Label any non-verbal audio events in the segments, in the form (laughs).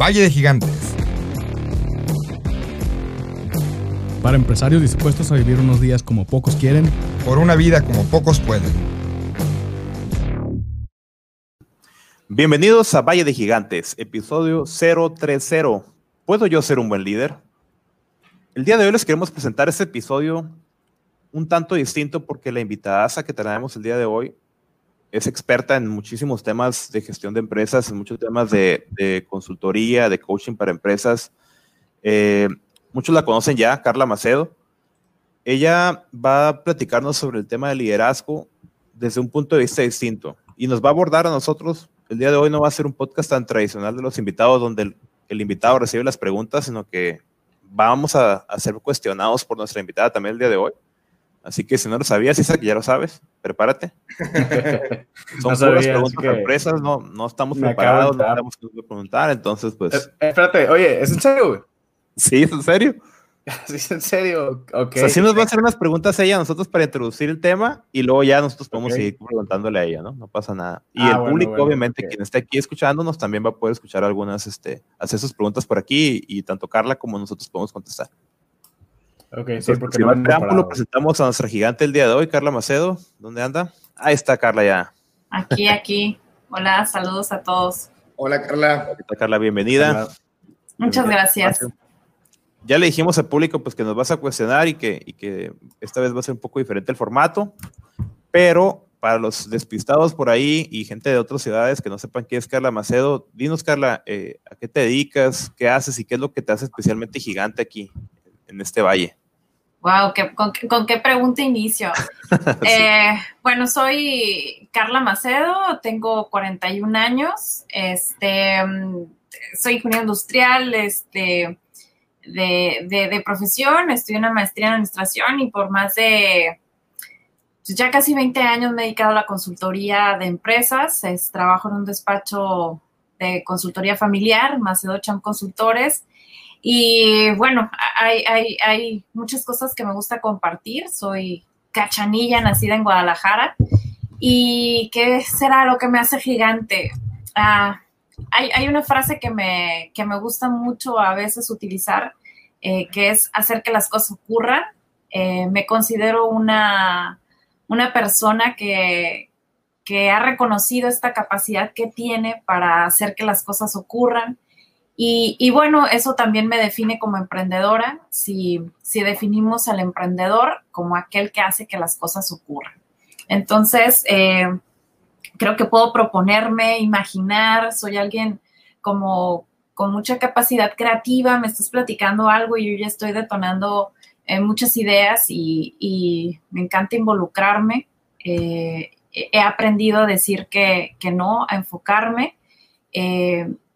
Valle de Gigantes. Para empresarios dispuestos a vivir unos días como pocos quieren. Por una vida como pocos pueden. Bienvenidos a Valle de Gigantes, episodio 030. ¿Puedo yo ser un buen líder? El día de hoy les queremos presentar este episodio un tanto distinto porque la invitada que tenemos el día de hoy es experta en muchísimos temas de gestión de empresas, en muchos temas de, consultoría, de coaching para empresas. Eh, muchos la conocen ya, Carla Macedo. Ella va a platicarnos sobre el tema de liderazgo desde un punto de vista distinto y nos va a abordar a nosotros. El día de hoy no va a ser un podcast tan tradicional de los invitados donde el, invitado recibe las preguntas, sino que vamos a, a ser cuestionados por nuestra invitada también el día de hoy. Así que si no lo sabías, Isaac, ya lo sabes, prepárate. (laughs) Son no puras preguntas sorpresas, no, no estamos preparados, no sabemos qué preguntar, entonces pues... Eh, espérate, oye, ¿es en serio, güey? (laughs) Sí, es en serio. (laughs) Sí, es en serio, ok. O sea, sí nos va a hacer unas preguntas ella a nosotros para introducir el tema y luego ya nosotros podemos seguir preguntándole a ella, ¿no? No pasa nada. Y ah, el público, obviamente, quien esté aquí escuchándonos también va a poder escuchar algunas, este, hacer sus preguntas por aquí y tanto Carla como nosotros podemos contestar. Ok, sí, porque no preámbulo, presentamos a nuestra gigante el día de hoy, Carla Macedo. ¿Dónde anda? Ahí está Carla ya. Aquí, aquí. Hola, saludos a todos. Hola, Carla. Hola, Carla, bienvenida. Muchas gracias. Ya le dijimos al público pues que nos vas a cuestionar y que, y que esta vez va a ser un poco diferente el formato, pero para los despistados por ahí y gente de otras ciudades que no sepan quién es Carla Macedo, dinos Carla, eh, ¿a qué te dedicas? ¿Qué haces y qué es lo que te hace especialmente gigante aquí en este valle? Wow, con, qué pregunta inicio? (laughs) Eh, bueno, soy Carla Macedo, tengo 41 años, este, soy ingeniero industrial este, de, profesión, estudié una maestría en administración y por más de pues, ya casi 20 años me he dedicado a la consultoría de empresas, trabajo en un despacho de consultoría familiar, Macedo Cham Consultores, y bueno, hay, hay, hay muchas cosas que me gusta compartir. Soy cachanilla, nacida en Guadalajara. ¿Y qué será lo que me hace gigante? Ah, hay, hay, una frase que me, que me gusta mucho a veces utilizar, eh, que es hacer que las cosas ocurran. Eh, me considero una, una persona que, que ha reconocido esta capacidad que tiene para hacer que las cosas ocurran y, bueno, eso también me define como emprendedora, si, definimos al emprendedor como aquel que hace que las cosas ocurran. Entonces, eh, creo que puedo proponerme, imaginar, soy alguien como con mucha capacidad creativa, me estás platicando algo y yo ya estoy detonando eh, muchas ideas y, me encanta involucrarme. Eh, he aprendido a decir que, que no, a enfocarme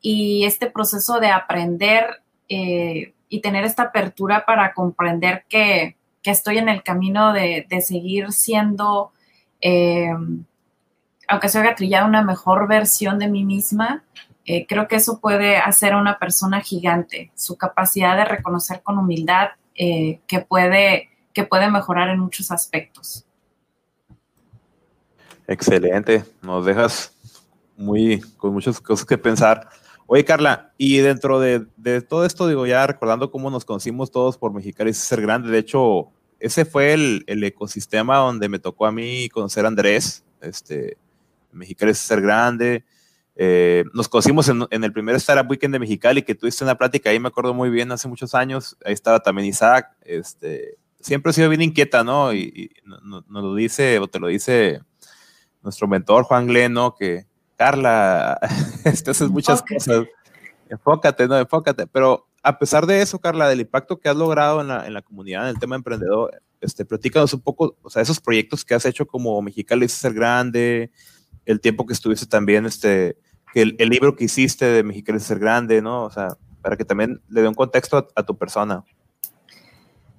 y este proceso de aprender eh, y tener esta apertura para comprender que, estoy en el camino de, seguir siendo, eh, aunque se trillado una mejor versión de mí misma, eh, creo que eso puede hacer a una persona gigante, su capacidad de reconocer con humildad que, puede, que puede mejorar en muchos aspectos. Excelente, nos dejas muy con muchas cosas que pensar. Oye, Carla, y dentro de, todo esto, digo, ya recordando cómo nos conocimos todos por Mexicali ser grande, de hecho, ese fue el, ecosistema donde me tocó a mí conocer a Andrés, este, Mexicali ser grande. Eh, nos conocimos en, el primer Startup Weekend de Mexicali, que tuviste una plática ahí, me acuerdo muy bien, hace muchos años. Ahí estaba también Isaac. Este, siempre he sido bien inquieta, ¿no? Y, nos lo dice, o te lo dice nuestro mentor Juan Glenn, ¿no? Que, Carla, (laughs) haces muchas cosas. Enfócate, no, enfócate. Pero a pesar de eso, Carla, del impacto que has logrado en la, en la comunidad, en el tema emprendedor, este, platícanos un poco, o sea, esos proyectos que has hecho como Mexicali ser grande, el tiempo que estuviste también, este, que el, libro que hiciste de Mexicali ser grande, ¿no? O sea, para que también le dé un contexto a, tu persona.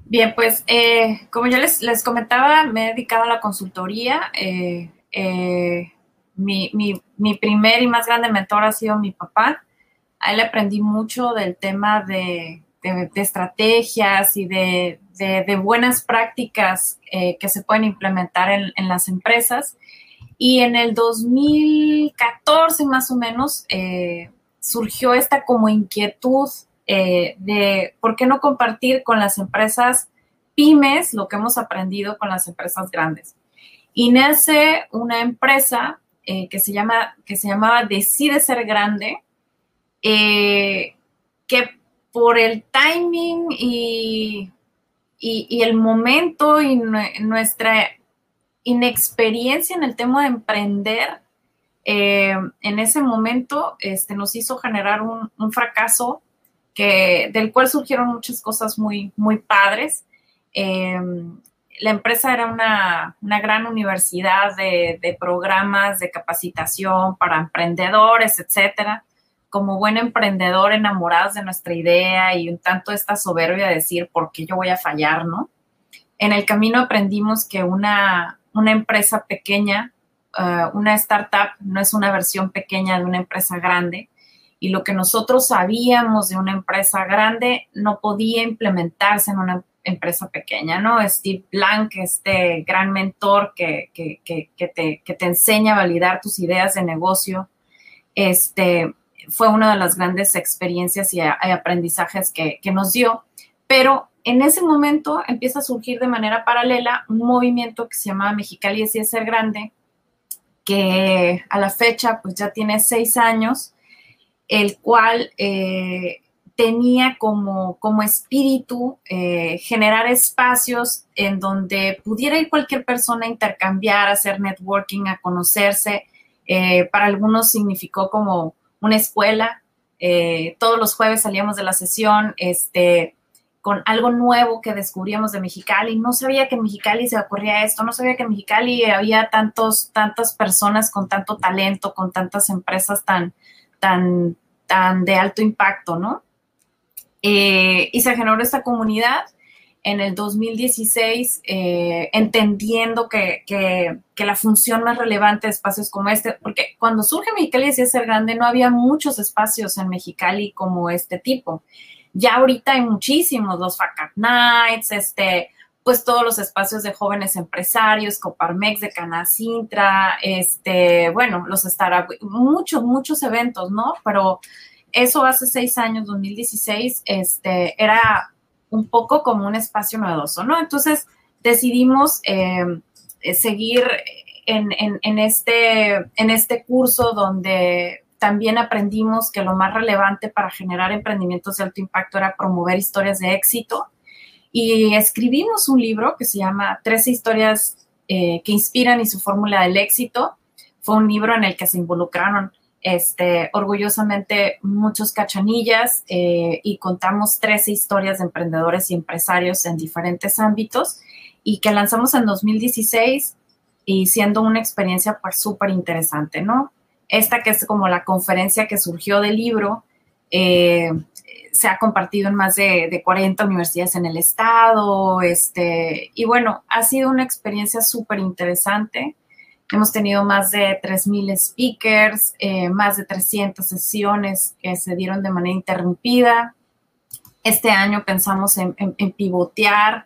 Bien, pues eh, como yo les, les, comentaba, me he dedicado a la consultoría. Eh, eh, mi, mi, primer y más grande mentor ha sido mi papá. A él aprendí mucho del tema de, estrategias y de, buenas prácticas eh, que se pueden implementar en, las empresas. Y en el 2014 más o menos, eh, surgió esta como inquietud eh, de por qué no compartir con las empresas pymes lo que hemos aprendido con las empresas grandes. Y nace una empresa eh, que, se llama, que se llamaba Decide Ser Grande, eh, que por el timing y, y, el momento y nuestra inexperiencia en el tema de emprender, eh, en ese momento este, nos hizo generar un, un, fracaso que, del cual surgieron muchas cosas muy, muy padres. La empresa era una, una gran universidad de, de, programas de capacitación para emprendedores, etcétera. Como buen emprendedor, enamorados de nuestra idea y un tanto esta soberbia de decir, ¿por qué yo voy a fallar, no? En el camino aprendimos que una, una empresa pequeña eh, una startup no es una versión pequeña de una empresa grande y lo que nosotros sabíamos de una empresa grande no podía implementarse en una empresa pequeña, ¿no? Steve Blank, este gran mentor que, que, que, te, que te enseña a validar tus ideas de negocio, este, fue una de las grandes experiencias y, aprendizajes que, que nos dio, pero en ese momento empieza a surgir de manera paralela un movimiento que se llama Mexicali Decide Ser Grande, que a la fecha pues ya tiene seis años, el cual eh, tenía como, como espíritu eh, generar espacios en donde pudiera ir cualquier persona a intercambiar, a hacer networking, a conocerse. Eh, para algunos significó como una escuela. todos los jueves salíamos de la sesión, este, con algo nuevo que descubríamos de Mexicali. No sabía que en Mexicali se ocurría esto, no sabía que en Mexicali había tantos, tantas personas con tanto talento, con tantas empresas tan, tan, tan de alto impacto, ¿no? Eh, y se generó esta comunidad en el 2016, eh, entendiendo que, que, la función más relevante de espacios como este, porque cuando surge Mexicali decía ser grande, no había muchos espacios en Mexicali como este tipo. Ya ahorita hay muchísimos, los FACAT Nights, este, pues todos los espacios de jóvenes empresarios, Coparmex de Canacintra, este, bueno, los startup, muchos, muchos eventos, ¿no? Pero eso hace seis años, 2016, este, era un poco como un espacio novedoso, ¿no? Entonces decidimos em, eh, seguir en, este, en este curso donde también aprendimos que lo más relevante para generar emprendimientos de alto impacto era promover historias de éxito. Y escribimos un libro que se llama 13 historias eh, que inspiran y su fórmula del éxito. Fue un libro en el que se involucraron este, orgullosamente muchos cachanillas eh, y contamos 13 historias de emprendedores y empresarios en diferentes ámbitos y que lanzamos en 2016 y siendo una experiencia pues súper interesante, ¿no? esta que es como la conferencia que surgió del libro, eh, se ha compartido en más de, 40 universidades en el estado, este, y bueno, ha sido una experiencia súper interesante. Hemos tenido más de 3.000 speakers, eh, más de 300 sesiones que se dieron de manera interrumpida. Este año pensamos en, pivotear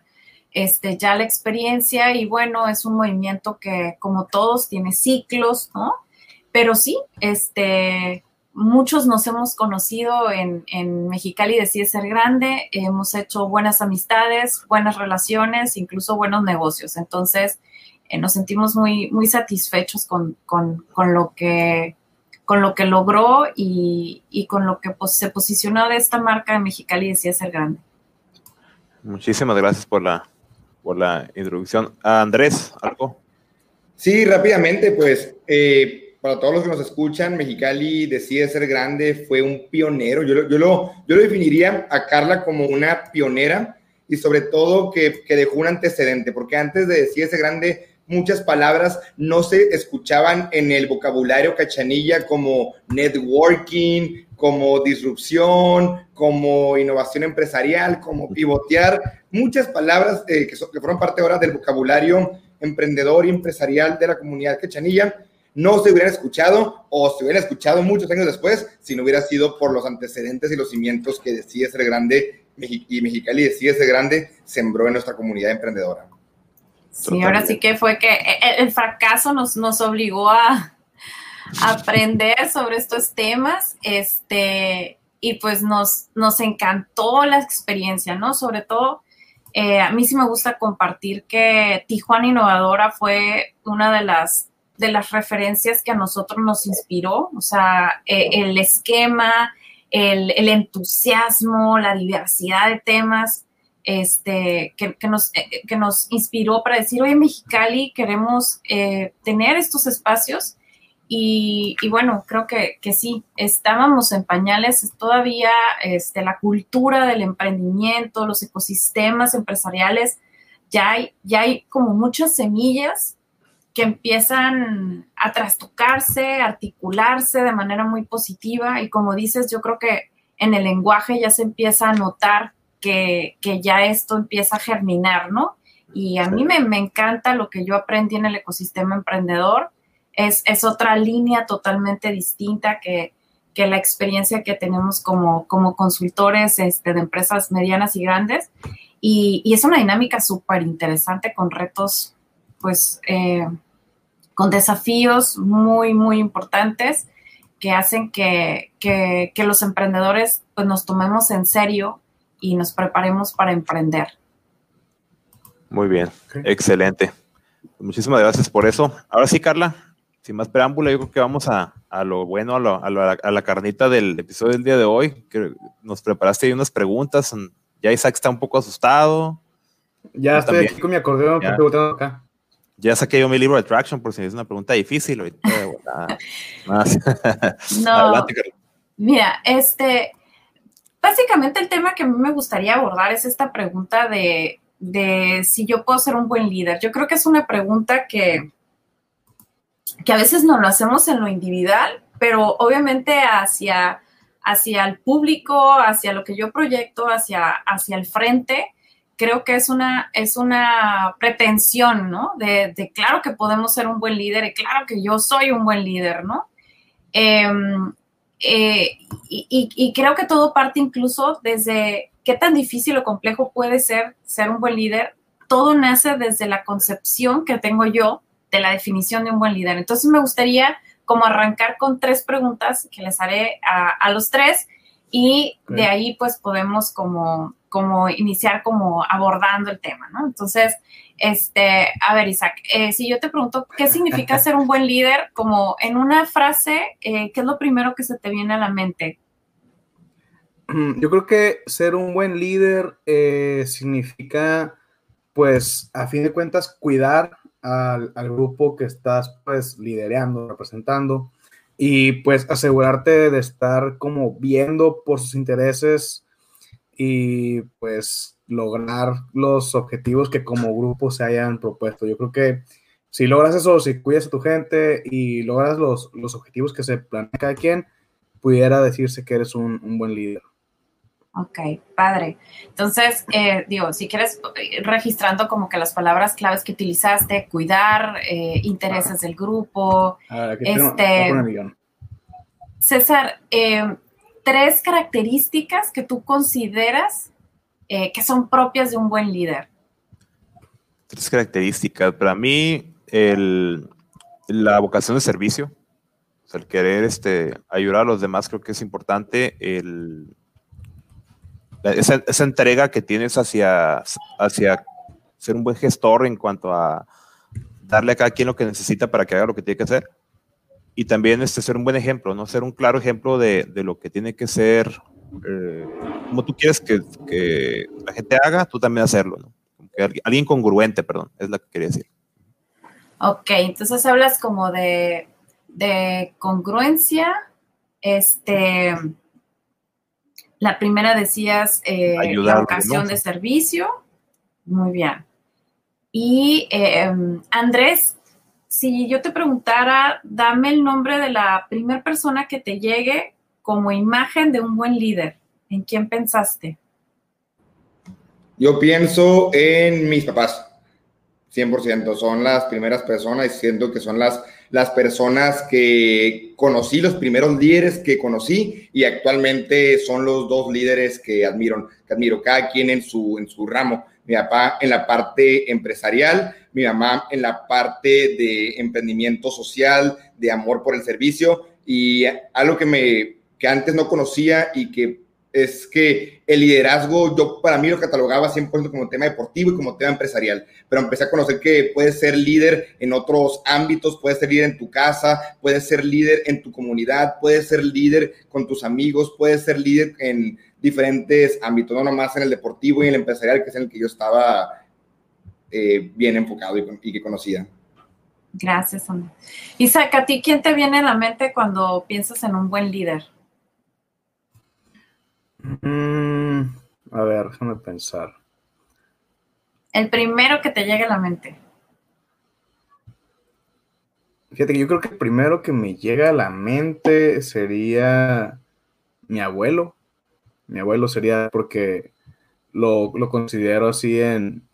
este, ya la experiencia y bueno, es un movimiento que como todos tiene ciclos, ¿no? Pero sí, este, muchos nos hemos conocido en, en Mexicali, decide ser grande, hemos hecho buenas amistades, buenas relaciones, incluso buenos negocios. Entonces, eh, nos sentimos muy, muy satisfechos con, con, con, lo que con lo que logró y, y con lo que pues, se posicionó de esta marca de Mexicali decía ser grande. Muchísimas gracias por la, por la introducción. Andrés, ¿algo? Sí, rápidamente, pues eh, para todos los que nos escuchan, Mexicali decide ser grande, fue un pionero. Yo, yo, lo, yo lo definiría a Carla como una pionera y sobre todo que, que dejó un antecedente, porque antes de decide ser grande, muchas palabras no se escuchaban en el vocabulario cachanilla como networking, como disrupción, como innovación empresarial, como pivotear, muchas palabras eh, que, que fueron parte ahora del vocabulario emprendedor y empresarial de la comunidad cachanilla no se hubieran escuchado o se hubieran escuchado muchos años después si no hubiera sido por los antecedentes y los cimientos que decide ser grande y Mexicali decide ser grande sembró en nuestra comunidad emprendedora. Sí, ahora sí que fue que e, e, el fracaso nos, nos obligó a, aprender sobre estos temas. Este, y pues nos, nos encantó la experiencia, ¿no? Sobre todo, eh, a mí sí me gusta compartir que Tijuana Innovadora fue una de las, de las referencias que a nosotros nos inspiró, o sea, eh, el esquema, el, el, entusiasmo, la diversidad de temas. Este, que, nos, eh, que nos inspiró para decir, oye, Mexicali, queremos eh, tener estos espacios y, bueno, creo que, que, sí, estábamos en pañales todavía, este, la cultura del emprendimiento, los ecosistemas empresariales, ya hay, ya hay como muchas semillas que empiezan a trastocarse, articularse de manera muy positiva. Y como dices, yo creo que en el lenguaje ya se empieza a notar que, que ya esto empieza a germinar, ¿no? Y a mí me, me encanta lo que yo aprendí en el ecosistema emprendedor es, es otra línea totalmente distinta que, que, la experiencia que tenemos como, como consultores este, de empresas medianas y grandes. Y, y es una dinámica súper interesante con retos, pues, eh, con desafíos muy, muy importantes que hacen que, que, que, los emprendedores pues, nos tomemos en serio y nos preparemos para emprender. Muy bien, okay. excelente. Muchísimas gracias por eso. Ahora sí, Carla, sin más preámbulo, yo creo que vamos a, a lo bueno, a, lo, a, lo, a, la carnita del episodio del día de hoy. Que nos preparaste ahí unas preguntas. Ya Isaac está un poco asustado. Ya yo estoy también. aquí con mi acordeón. Ya, acá. ya saqué yo mi libro de Traction por si es una pregunta difícil. Ahorita, (laughs) más. no, Adelante, mira, este, básicamente el tema que a mí me gustaría abordar es esta pregunta de, de si yo puedo ser un buen líder. Yo creo que es una pregunta que que a veces no lo hacemos en lo individual, pero obviamente hacia, hacia el público, hacia lo que yo proyecto, hacia, hacia el frente, creo que es una, es una pretensión, ¿no? De, de, claro que podemos ser un buen líder y claro que yo soy un buen líder, ¿no? Eh, eh, y, y, creo que todo parte incluso desde qué tan difícil o complejo puede ser ser un buen líder. Todo nace desde la concepción que tengo yo de la definición de un buen líder. Entonces me gustaría como arrancar con tres preguntas que les haré a, a los tres y okay. de ahí pues podemos como, como iniciar como abordando el tema, ¿no? Entonces, este, a ver Isaac, eh, si yo te pregunto, ¿qué significa ser un buen líder? Como en una frase, eh, ¿qué es lo primero que se te viene a la mente? Yo creo que ser un buen líder eh, significa, pues, a fin de cuentas, cuidar al, al, grupo que estás pues liderando, representando y pues asegurarte de estar como viendo por sus intereses y pues lograr los objetivos que como grupo se hayan propuesto. Yo creo que si logras eso, si cuidas a tu gente y logras los, los objetivos que se planea cada quien, pudiera decirse que eres un, un buen líder. Ok, padre. Entonces, eh, digo, si quieres, registrando como que las palabras claves que utilizaste, cuidar, eh, intereses del grupo. Ver, este, César, eh, tres características que tú consideras eh, que son propias de un buen líder. Tres características. Para mí, el, la vocación de servicio, o sea, el querer este, ayudar a los demás, creo que es importante. El esa, esa, entrega que tienes hacia, hacia ser un buen gestor en cuanto a darle a cada quien lo que necesita para que haga lo que tiene que hacer. Y también este, ser un buen ejemplo, ¿no? Ser un claro ejemplo de, de lo que tiene que ser, eh, como tú quieres que, que, la gente haga, tú también hacerlo, ¿no? Que alguien congruente, perdón, es la que quería decir. Ok, entonces hablas como de, de congruencia, este, la primera decías eh, la ocasión de servicio. Muy bien. Y eh, Andrés, si yo te preguntara, dame el nombre de la primera persona que te llegue como imagen de un buen líder. ¿En quién pensaste? Yo pienso en mis papás. 100%. Son las primeras personas y siento que son las, las personas que conocí, los primeros líderes que conocí y actualmente son los dos líderes que admiro, que admiro cada quien en su, en su ramo. mi papá en la parte empresarial, mi mamá en la parte de emprendimiento social, de amor por el servicio. Y algo que me que antes no conocía y que es que el liderazgo, yo para mí lo catalogaba 100% como tema deportivo y como tema empresarial, pero empecé a conocer que puedes ser líder en otros ámbitos, puedes ser líder en tu casa, puedes ser líder en tu comunidad, puedes ser líder con tus amigos, puedes ser líder en diferentes ámbitos, no nomás en el deportivo y el empresarial, que es en el que yo estaba eh, bien enfocado y, que conocía. Gracias, Andrés. Isaac, ¿a ti quién te viene a la mente cuando piensas en un buen líder? Mm, a ver, déjame pensar. El primero que te llegue a la mente. Fíjate que yo creo que el primero que me llega a la mente sería mi abuelo. Mi abuelo sería porque lo, considero así en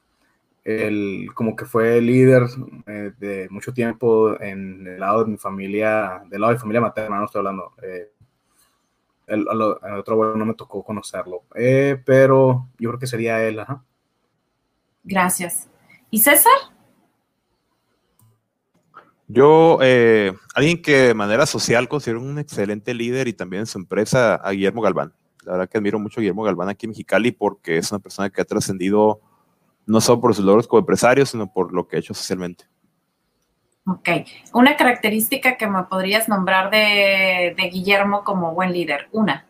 el, como que fue líder eh, de mucho tiempo en el lado de mi familia, del lado de mi familia materna, no estoy hablando. Eh, el, otro abuelo no me tocó conocerlo, eh, pero yo creo que sería él. Ajá. Gracias. ¿Y César? Yo, eh, alguien que de manera social considero un excelente líder y también en su empresa, a Guillermo Galván. La verdad que admiro mucho a Guillermo Galván aquí en Mexicali porque es una persona que ha trascendido no solo por sus logros como empresario, sino por lo que ha hecho socialmente. Ok. Una característica que me podrías nombrar de, Guillermo como buen líder. Una.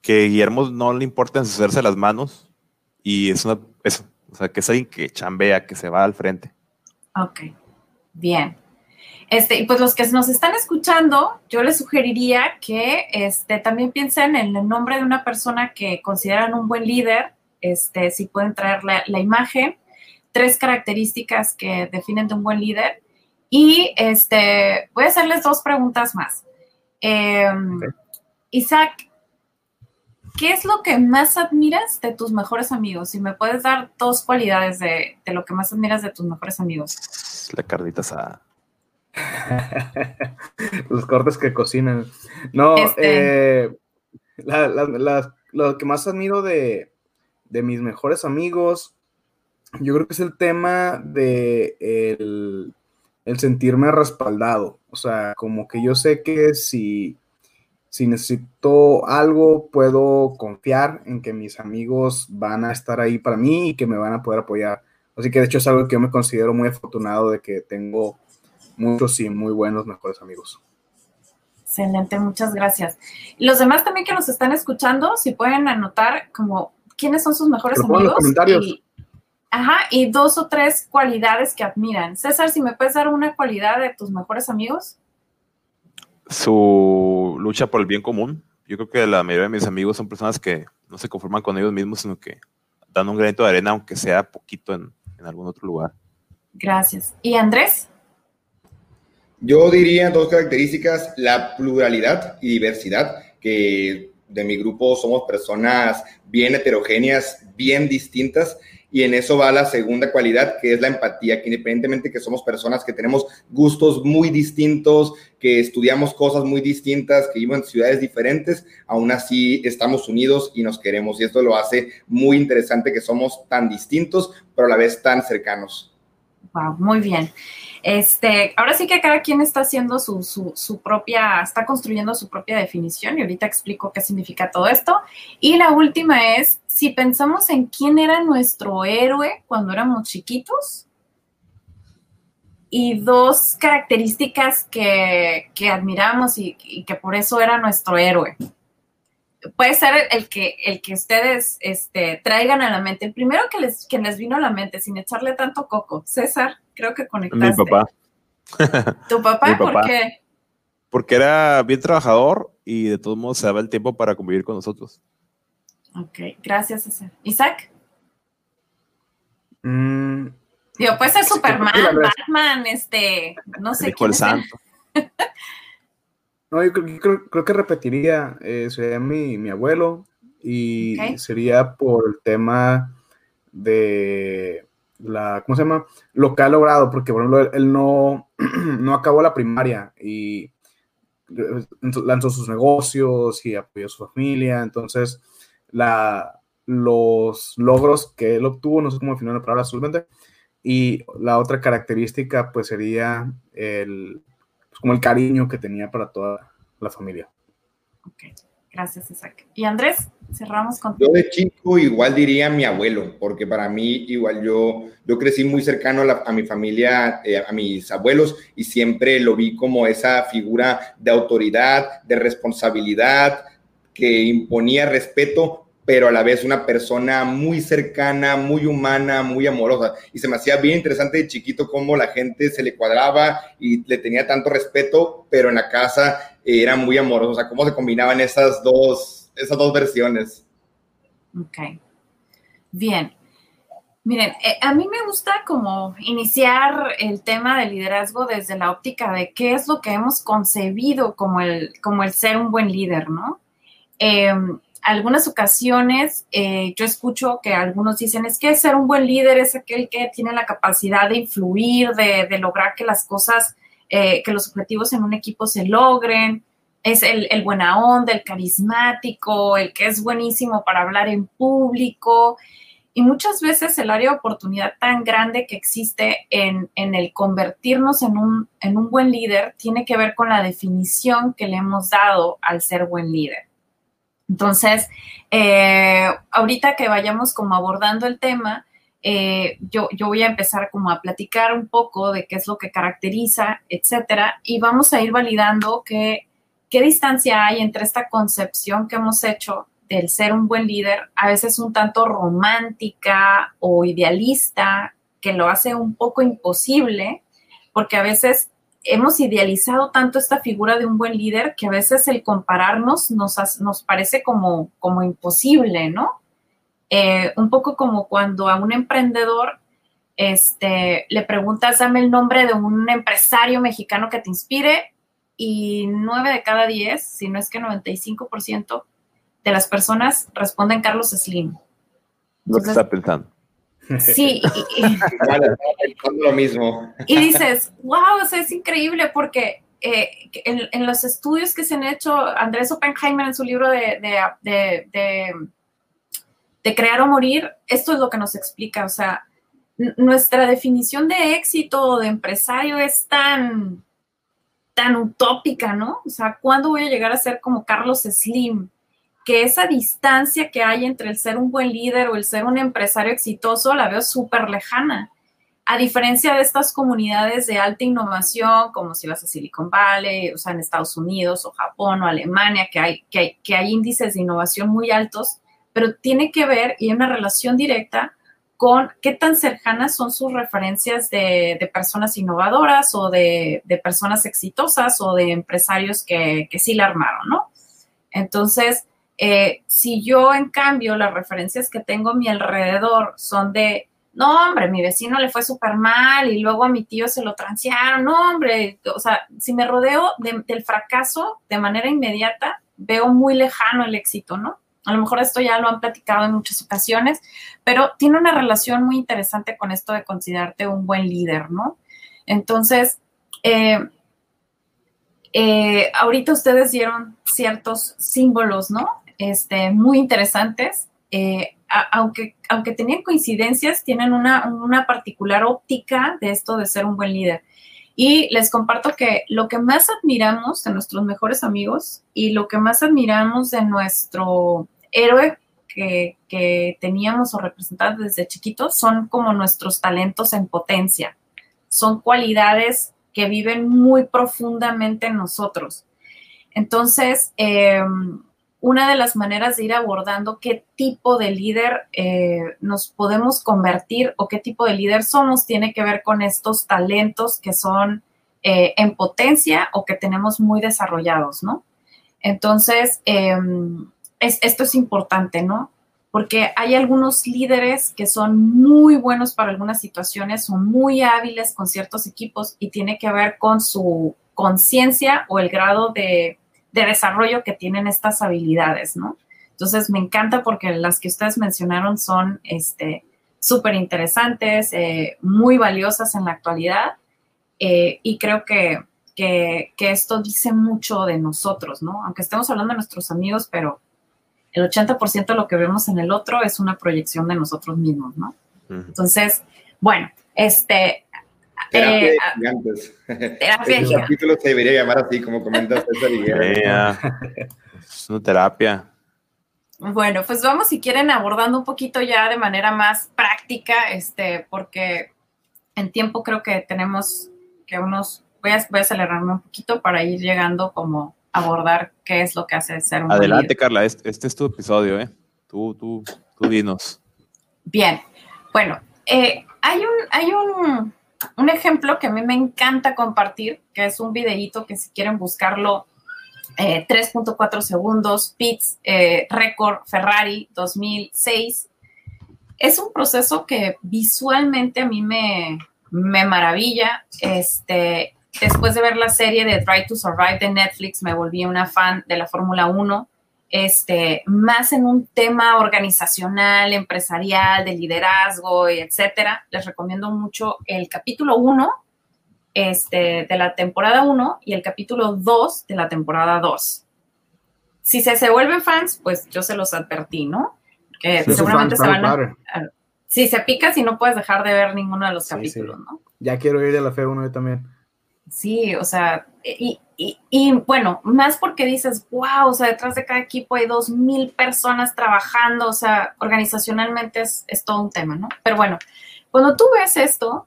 Que Guillermo no le importa ensuciarse las manos y es una, eso, o sea, que es alguien que chambea, que se va al frente. Ok, bien. Este, y pues los que nos están escuchando, yo les sugeriría que este, también piensen en el nombre de una persona que consideran un buen líder, este, si pueden traer la, la imagen tres características que definen de un buen líder. Y este, voy a hacerles dos preguntas más. Em, Isaac, ¿qué es lo que más admiras de tus mejores amigos? Si me puedes dar dos cualidades de, lo que más admiras de tus mejores amigos. La carnita asada. (laughs) Los cortes que cocinan. No, este. eh, lo que más admiro de, de mis mejores amigos yo creo que es el tema de el, sentirme respaldado. O sea, como que yo sé que si, si necesito algo, puedo confiar en que mis amigos van a estar ahí para mí y que me van a poder apoyar. Así que de hecho es algo que yo me considero muy afortunado de que tengo muchos y muy buenos mejores amigos. Excelente, muchas gracias. Los demás también que nos están escuchando, si pueden anotar como quiénes son sus mejores amigos. comentarios. Ajá, y dos o tres cualidades que admiran. César, si me puedes dar una cualidad de tus mejores amigos. Su lucha por el bien común. Yo creo que la mayoría de mis amigos son personas que no se conforman con ellos mismos, sino que dan un granito de arena, aunque sea poquito en, en algún otro lugar. Gracias. ¿Y Andrés? Yo diría dos características, la pluralidad y diversidad, que de mi grupo somos personas bien heterogéneas, bien distintas, y en eso va la segunda cualidad, que es la empatía, que independientemente que somos personas que tenemos gustos muy distintos, que estudiamos cosas muy distintas, que vivimos en ciudades diferentes, aún así estamos unidos y nos queremos. Y esto lo hace muy interesante que somos tan distintos, pero a la vez tan cercanos. Wow, muy bien. Este, ahora sí que cada quien está haciendo su, su, propia, está construyendo su propia definición y ahorita explico qué significa todo esto. Y la última es, si pensamos en quién era nuestro héroe cuando éramos chiquitos y dos características que, que admiramos y, que por eso era nuestro héroe. Puede ser el que, el que ustedes este, traigan a la mente. El primero que les, que les vino a la mente, sin echarle tanto coco. César creo que conectaste. Mi papá. ¿Tu papá? ¿Por qué? Porque era bien trabajador y de todos modos se daba el tiempo para convivir con nosotros. Ok, gracias, César. ¿Isaac? Mm. Digo, puede ser Superman, Batman, este, no sé. Quién el santo. (laughs) no, yo creo, que repetiría, eh, sería mi, mi, abuelo y sería por el tema de la, ¿cómo se llama? Lo que ha logrado, porque por ejemplo, él, no, (clears throat) no acabó la primaria y lanzó sus negocios y apoyó a su familia, entonces la, los logros que él obtuvo, no sé cómo definirlo para solamente, y la otra característica pues sería el, como el cariño que tenía para toda la familia. Ok, gracias Isaac. ¿Y Andrés? Cerramos con... Yo de chico igual diría mi abuelo, porque para mí igual yo, yo crecí muy cercano a, mi familia, eh, a mis abuelos, y siempre lo vi como esa figura de autoridad, de responsabilidad, que imponía respeto, pero a la vez una persona muy cercana, muy humana, muy amorosa. Y se me hacía bien interesante de chiquito cómo la gente se le cuadraba y le tenía tanto respeto, pero en la casa era muy amoroso. O sea, cómo se combinaban esas dos, esas dos versiones. Ok. Bien. Miren, eh, a mí me gusta como iniciar el tema del liderazgo desde la óptica de qué es lo que hemos concebido como el, como el ser un buen líder, ¿no? Eh, algunas ocasiones eh, yo escucho que algunos dicen es que ser un buen líder es aquel que tiene la capacidad de influir, de, lograr que las cosas, eh, que los objetivos en un equipo se logren, es el, el, buena onda, el carismático, el que es buenísimo para hablar en público. Y muchas veces el área de oportunidad tan grande que existe en, en el convertirnos en un, en un buen líder tiene que ver con la definición que le hemos dado al ser buen líder. Entonces, eh, ahorita que vayamos como abordando el tema, eh, yo, yo, voy a empezar como a platicar un poco de qué es lo que caracteriza, etcétera, y vamos a ir validando qué distancia hay entre esta concepción que hemos hecho del ser un buen líder, a veces un tanto romántica o idealista, que lo hace un poco imposible, porque a veces hemos idealizado tanto esta figura de un buen líder que a veces el compararnos nos, nos parece como, como imposible, ¿no? Eh, un poco como cuando a un emprendedor este, le preguntas, dame el nombre de un empresario mexicano que te inspire y nueve de cada diez, si no es que 95% de las personas responden Carlos Slim. Lo que está pensando. Sí. Y, (laughs) lo mismo. Y dices, wow, o es increíble porque eh, en, los estudios que se han hecho, Andrés Oppenheimer en su libro de, de, de, crear o morir, esto es lo que nos explica. O sea, nuestra definición de éxito o de empresario es tan, tan utópica, ¿no? O sea, ¿cuándo voy a llegar a ser como Carlos Slim? Que esa distancia que hay entre el ser un buen líder o el ser un empresario exitoso la veo súper lejana. A diferencia de estas comunidades de alta innovación, como si vas a Silicon Valley, o sea, en Estados Unidos o Japón o Alemania, que hay, que hay, que hay índices de innovación muy altos, pero tiene que ver y hay una relación directa con qué tan cercanas son sus referencias de, personas innovadoras o de, de, personas exitosas o de empresarios que, que sí la armaron, ¿no? Entonces, eh, si yo, en cambio, las referencias que tengo a mi alrededor son de, no, hombre, mi vecino le fue súper mal y luego a mi tío se lo transearon, no, hombre, o sea, si me rodeo del fracaso de manera inmediata, veo muy lejano el éxito, ¿no? A lo mejor esto ya lo han platicado en muchas ocasiones, pero tiene una relación muy interesante con esto de considerarte un buen líder, ¿no? Entonces, eh, eh, ahorita ustedes dieron ciertos símbolos, ¿no? Este, muy interesantes. Eh, aunque, aunque tenían coincidencias, tienen una, una particular óptica de esto de ser un buen líder. Y les comparto que lo que más admiramos de nuestros mejores amigos y lo que más admiramos de nuestro héroe que, que, teníamos o representado desde chiquitos son como nuestros talentos en potencia. Son cualidades que viven muy profundamente en nosotros. Entonces, eh, una de las maneras de ir abordando qué tipo de líder eh, nos podemos convertir o qué tipo de líder somos tiene que ver con estos talentos que son eh, en potencia o que tenemos muy desarrollados, ¿no? Entonces, em, esto es importante, ¿no? Porque hay algunos líderes que son muy buenos para algunas situaciones, son muy hábiles con ciertos equipos y tiene que ver con su conciencia o el grado de de desarrollo que tienen estas habilidades, ¿no? Entonces me encanta porque las que ustedes mencionaron son este, súper interesantes, eh, muy valiosas en la actualidad eh, y creo que, que, esto dice mucho de nosotros, ¿no? Aunque estemos hablando de nuestros amigos, pero el 80% de lo que vemos en el otro es una proyección de nosotros mismos, ¿no? Entonces, bueno, este... Terapia eh, gigantes. Terapia Este capítulo se debería llamar así, como comentas César Es una terapia. Bueno, pues vamos si quieren abordando un poquito ya de manera más práctica, este, porque en tiempo creo que tenemos que unos, voy a, voy a acelerarme un poquito para ir llegando como abordar qué es lo que hace ser un Adelante, Carla, este, este, es tu episodio, ¿eh? Tú, tú, tú dinos. Bien, bueno, eh, hay, un, hay un, un, ejemplo que a mí me encanta compartir, que es un videíto que si quieren buscarlo, 3.4 eh, segundos, Pits, eh, récord Ferrari 2006. Es un proceso que visualmente a mí me, me maravilla. Este, después de ver la serie de Try to Survive de Netflix, me volví una fan de la Fórmula 1, este, más en un tema organizacional, empresarial, de liderazgo, etcétera. Les recomiendo mucho el capítulo 1 este, de la temporada 1 y el capítulo 2 de la temporada 2. Si se, se vuelven fans, pues yo se los advertí, ¿no? Que seguramente se van a, Si se pica, si no puedes dejar de ver ninguno de los capítulos, ¿no? Ya quiero ir de la F1 yo también. Sí, o sea, y, y, bueno, más porque dices, wow, o sea, detrás de cada equipo hay dos mil personas trabajando, o sea, organizacionalmente es, es todo un tema, ¿no? Pero bueno, cuando tú ves esto,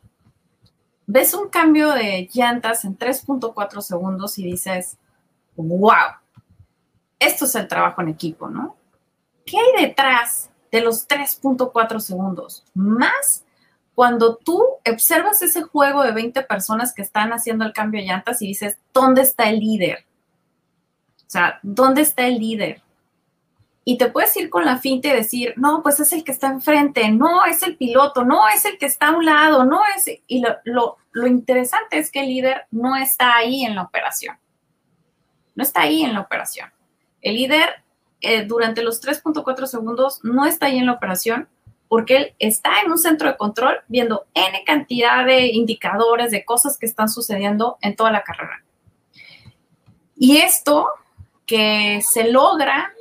ves un cambio de llantas en 3.4 segundos y dices, wow, esto es el trabajo en equipo, ¿no? ¿Qué hay detrás de los 3.4 segundos? Más cuando tú observas ese juego de 20 personas que están haciendo el cambio de llantas y dices, ¿dónde está el líder? O sea, ¿dónde está el líder? Y te puedes ir con la finta y decir, no, pues es el que está enfrente, no es el piloto, no es el que está a un lado, no es... Y lo, interesante es que el líder no está ahí en la operación. No está ahí en la operación. El líder eh, durante los 3.4 segundos no está ahí en la operación porque él está en un centro de control viendo N cantidad de indicadores, de cosas que están sucediendo en toda la carrera. Y esto que se logra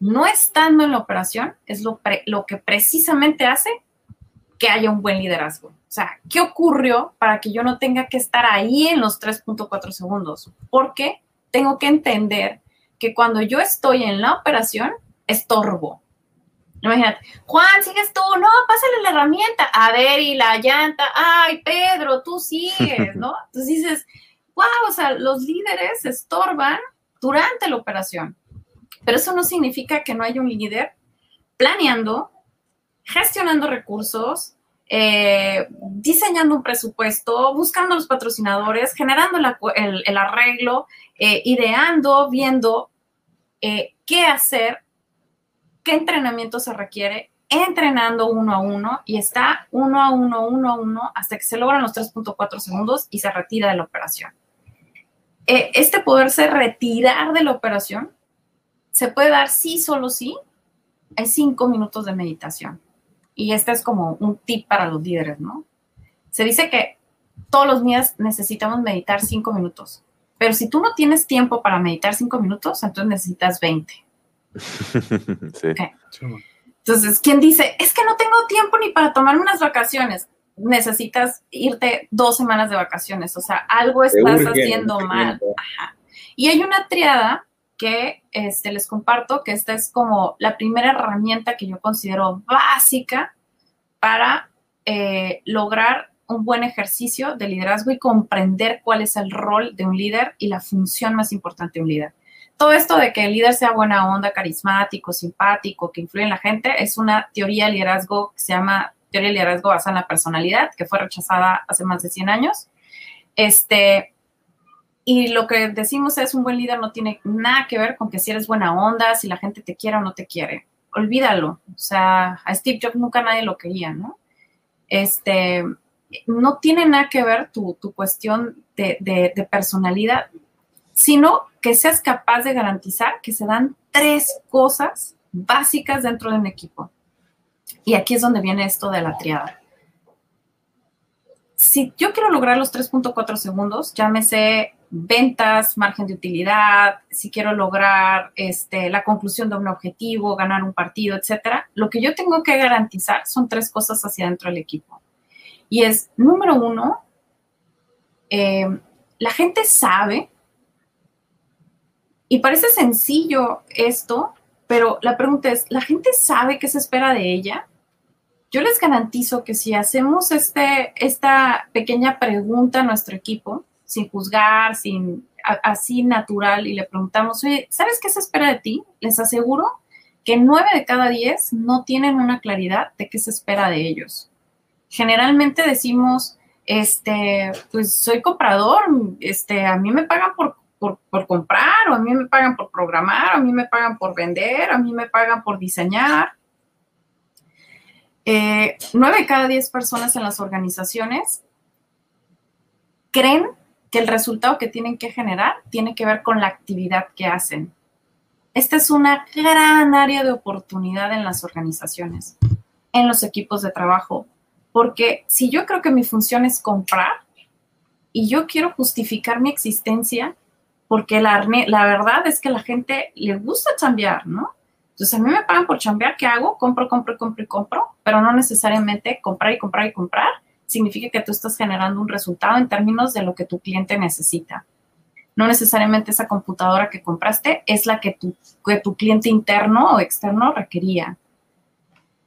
no estando en la operación es lo, que precisamente hace que haya un buen liderazgo. O sea, ¿qué ocurrió para que yo no tenga que estar ahí en los 3.4 segundos? Porque tengo que entender que cuando yo estoy en la operación, estorbo. Imagínate, Juan, sigues tú, no, pásale la herramienta, a ver, y la llanta, ay, Pedro, tú sigues, ¿no? (laughs) Entonces dices, wow, o sea, los líderes estorban durante la operación, pero eso no significa que no haya un líder planeando, gestionando recursos, eh, diseñando un presupuesto, buscando los patrocinadores, generando el, arreglo, eh, ideando, viendo eh, qué hacer qué entrenamiento se requiere, entrenando uno a uno y está uno a uno, uno a uno, hasta que se logran los 3.4 segundos y se retira de la operación. Eh, este poderse retirar de la operación se puede dar sí, solo sí, hay cinco minutos de meditación. Y este es como un tip para los líderes, ¿no? Se dice que todos los días necesitamos meditar cinco minutos. Pero si tú no tienes tiempo para meditar cinco minutos, entonces necesitas 20. (laughs) Entonces, ¿quién dice? Es que no tengo tiempo ni para tomar unas vacaciones. Necesitas irte dos semanas de vacaciones. O sea, algo estás haciendo mal. Y hay una triada que este, les comparto, que esta es como la primera herramienta que yo considero básica para eh, lograr un buen ejercicio de liderazgo y comprender cuál es el rol de un líder y la función más importante de un líder todo esto de que el líder sea buena onda, carismático, simpático, que influye en la gente, es una teoría de liderazgo que se llama teoría de liderazgo basada en la personalidad, que fue rechazada hace más de 100 años. Este, y lo que decimos es un buen líder no tiene nada que ver con que si eres buena onda, si la gente te quiere o no te quiere. Olvídalo. O sea, a Steve Jobs nunca nadie lo quería, ¿no? Este, no tiene nada que ver tu, cuestión de, de personalidad, sino que seas capaz de garantizar que se dan tres cosas básicas dentro de un equipo. Y aquí es donde viene esto de la triada. Si yo quiero lograr los 3.4 segundos, llámese ventas, margen de utilidad, si quiero lograr este, la conclusión de un objetivo, ganar un partido, etcétera, lo que yo tengo que garantizar son tres cosas hacia dentro del equipo. Y es, número uno, eh, la gente sabe, y parece sencillo esto, pero la pregunta es, ¿la gente sabe qué se espera de ella? Yo les garantizo que si hacemos este, esta pequeña pregunta a nuestro equipo, sin juzgar, sin así natural, y le preguntamos, oye, ¿sabes qué se espera de ti? Les aseguro que nueve de cada diez no tienen una claridad de qué se espera de ellos. Generalmente decimos, este, pues soy comprador, este, a mí me pagan por, por, comprar, o a mí me pagan por programar, o a mí me pagan por vender, a mí me pagan por diseñar. Eh, de cada diez personas en las organizaciones creen que el resultado que tienen que generar tiene que ver con la actividad que hacen. Esta es una gran área de oportunidad en las organizaciones, en los equipos de trabajo, porque si yo creo que mi función es comprar y yo quiero justificar mi existencia, porque la, la verdad es que la gente le gusta chambear, ¿no? Entonces a mí me pagan por chambear, ¿qué hago? Compro, compro, compro y compro, pero no necesariamente comprar y comprar y comprar significa que tú estás generando un resultado en términos de lo que tu cliente necesita. No necesariamente esa computadora que compraste es la que tu, que tu cliente interno o externo requería.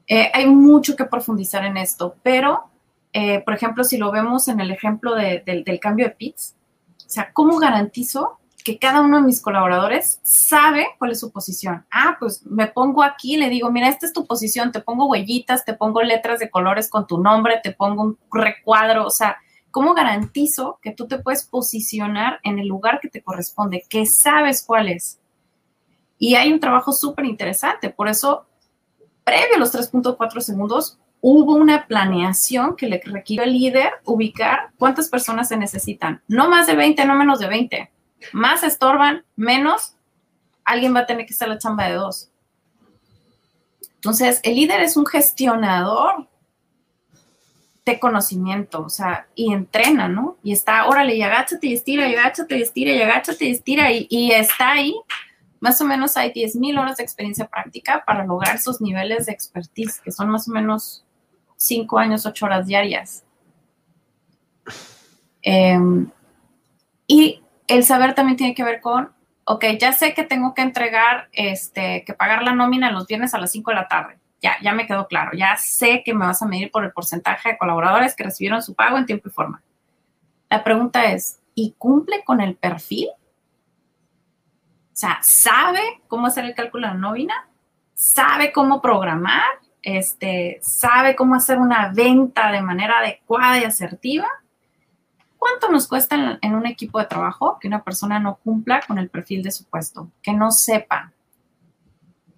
Eh, hay mucho que profundizar en esto, pero, eh, por ejemplo, si lo vemos en el ejemplo del cambio de PITS, o sea, ¿cómo garantizo que cada uno de mis colaboradores sabe cuál es su posición. Ah, pues me pongo aquí, le digo, mira, esta es tu posición, te pongo huellitas, te pongo letras de colores con tu nombre, te pongo un recuadro, o sea, ¿cómo garantizo que tú te puedes posicionar en el lugar que te corresponde, que sabes cuál es? Y hay un trabajo súper interesante, por eso, previo a los 3.4 segundos, hubo una planeación que le requiere al líder ubicar cuántas personas se necesitan. No más de 20, no menos de 20 más estorban, menos alguien va a tener que estar la chamba de dos. Entonces, el líder es un gestionador de conocimiento, o sea, y entrena, ¿no? Y está, órale, y agáchate y estira, y agáchate y estira, y agáchate y estira, y, está ahí. Más o menos hay 10.000 horas de experiencia práctica para lograr esos niveles de expertise, que son más o menos 5 años, 8 horas diarias. Em, y el saber también tiene que ver con, ok, ya sé que tengo que entregar, este, que pagar la nómina los viernes a las 5 de la tarde. Ya, ya me quedó claro. Ya sé que me vas a medir por el porcentaje de colaboradores que recibieron su pago en tiempo y forma. La pregunta es, ¿y cumple con el perfil? O sea, ¿sabe cómo hacer el cálculo de nómina? ¿Sabe cómo programar? Este, ¿Sabe cómo hacer una venta de manera adecuada y asertiva? ¿Cuánto nos cuesta en, un equipo de trabajo que una persona no cumpla con el perfil de su puesto, que no sepa?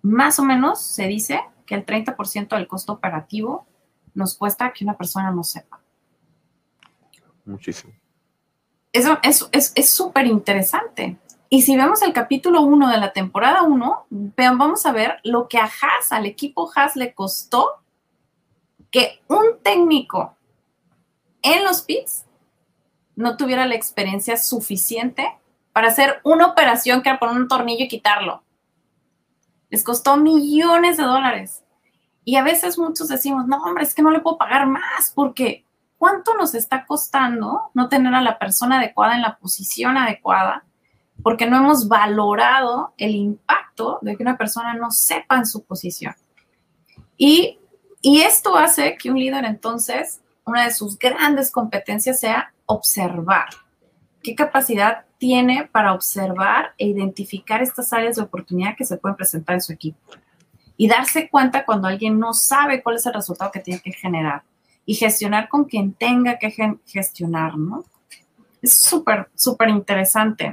Más o menos se dice que el 30% del costo operativo nos cuesta que una persona no sepa. Muchísimo. Eso es súper interesante. Y si vemos el capítulo 1 de la temporada 1, vamos a ver lo que a Haas, al equipo Haas, le costó que un técnico en los pits no tuviera la experiencia suficiente para hacer una operación que era poner un tornillo y quitarlo. Les costó millones de dólares. Y a veces muchos decimos, no, hombre, es que no le puedo pagar más porque ¿cuánto nos está costando no tener a la persona adecuada en la posición adecuada? Porque no hemos valorado el impacto de que una persona no sepa en su posición. Y, y esto hace que un líder entonces, una de sus grandes competencias sea observar. ¿Qué capacidad tiene para observar e identificar estas áreas de oportunidad que se pueden presentar en su equipo? Y darse cuenta cuando alguien no sabe cuál es el resultado que tiene que generar y gestionar con quien tenga que gestionar, ¿no? Es súper, súper interesante.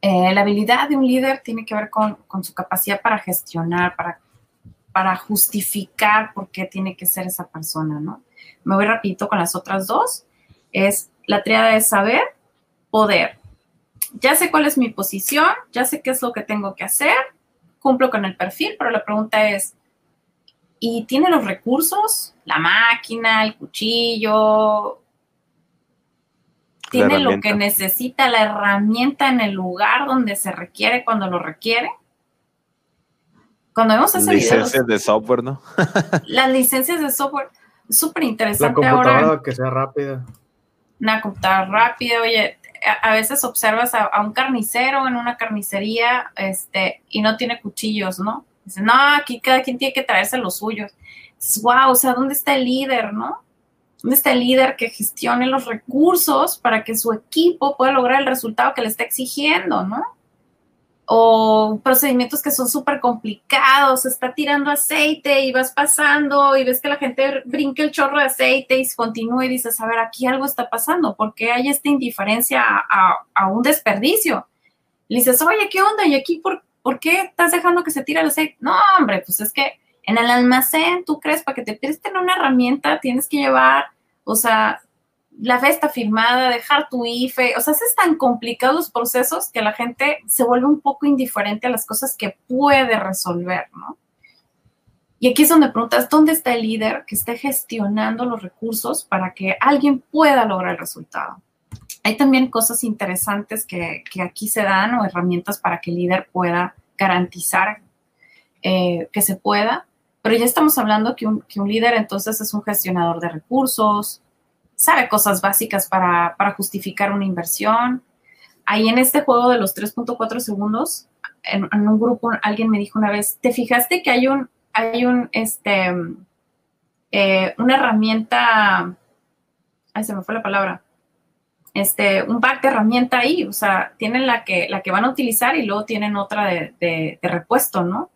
Eh, la habilidad de un líder tiene que ver con, su capacidad para gestionar, para, para justificar por qué tiene que ser esa persona, ¿no? Me voy rapidito con las otras dos es la triada de saber, poder. Ya sé cuál es mi posición, ya sé qué es lo que tengo que hacer, cumplo con el perfil, pero la pregunta es, ¿y tiene los recursos? La máquina, el cuchillo. tiene lo que necesita, la herramienta en el lugar donde se requiere cuando lo requiere. Cuando vemos ese Licencias de software, ¿no? las licencias de software, súper interesante La computadora que sea rápida. Una computadora rápida, oye, a, veces observas a, un carnicero en una carnicería este, y no tiene cuchillos, ¿no? Dice, no, aquí cada quien tiene que traerse los suyos. Dices, wow, o sea, ¿dónde está el líder, no? ¿Dónde está el líder que gestione los recursos para que su equipo pueda lograr el resultado que le está exigiendo, ¿no? O procedimientos que son súper complicados, está tirando aceite y vas pasando y ves que la gente brinca el chorro de aceite y continúa y dices, a ver, aquí algo está pasando, ¿por qué hay esta indiferencia a, un desperdicio? Y dices, oye, ¿qué onda? ¿Y aquí por, por qué estás dejando que se tire el aceite? No, hombre, pues es que en el almacén, tú crees, para que te presten una herramienta, tienes que llevar, o sea, la festa firmada, dejar tu IFE, o sea, es tan complicados los procesos que la gente se vuelve un poco indiferente a las cosas que puede resolver, ¿no? Y aquí es donde preguntas, ¿dónde está el líder que esté gestionando los recursos para que alguien pueda lograr el resultado? Hay también cosas interesantes que, que aquí se dan o herramientas para que el líder pueda garantizar eh, que se pueda. Pero ya estamos hablando que un, líder entonces es un gestionador de recursos, sabe cosas básicas para, justificar una inversión. Ahí en este juego de los 3.4 segundos, en, un grupo alguien me dijo una vez, ¿te fijaste que hay un, hay un, este, eh, una herramienta, ay, se me fue la palabra, este, un pack de herramienta ahí, o sea, tienen la que, la que van a utilizar y luego tienen otra de, de repuesto, ¿no?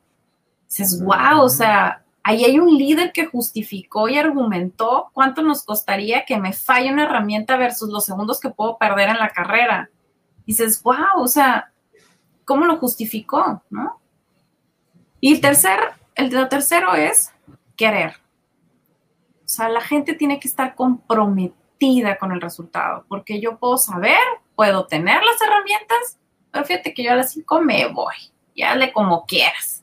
dices, wow, o sea, ahí hay un líder que justificó y argumentó cuánto nos costaría que me falle una herramienta versus los segundos que puedo perder en la carrera. dices, wow, o sea, ¿cómo lo justificó? ¿No? Y el tercer, el tercero es querer. O sea, la gente tiene que estar comprometida con el resultado, porque yo puedo saber, puedo tener las herramientas, pero fíjate que yo a las cinco me voy, ya le como quieras.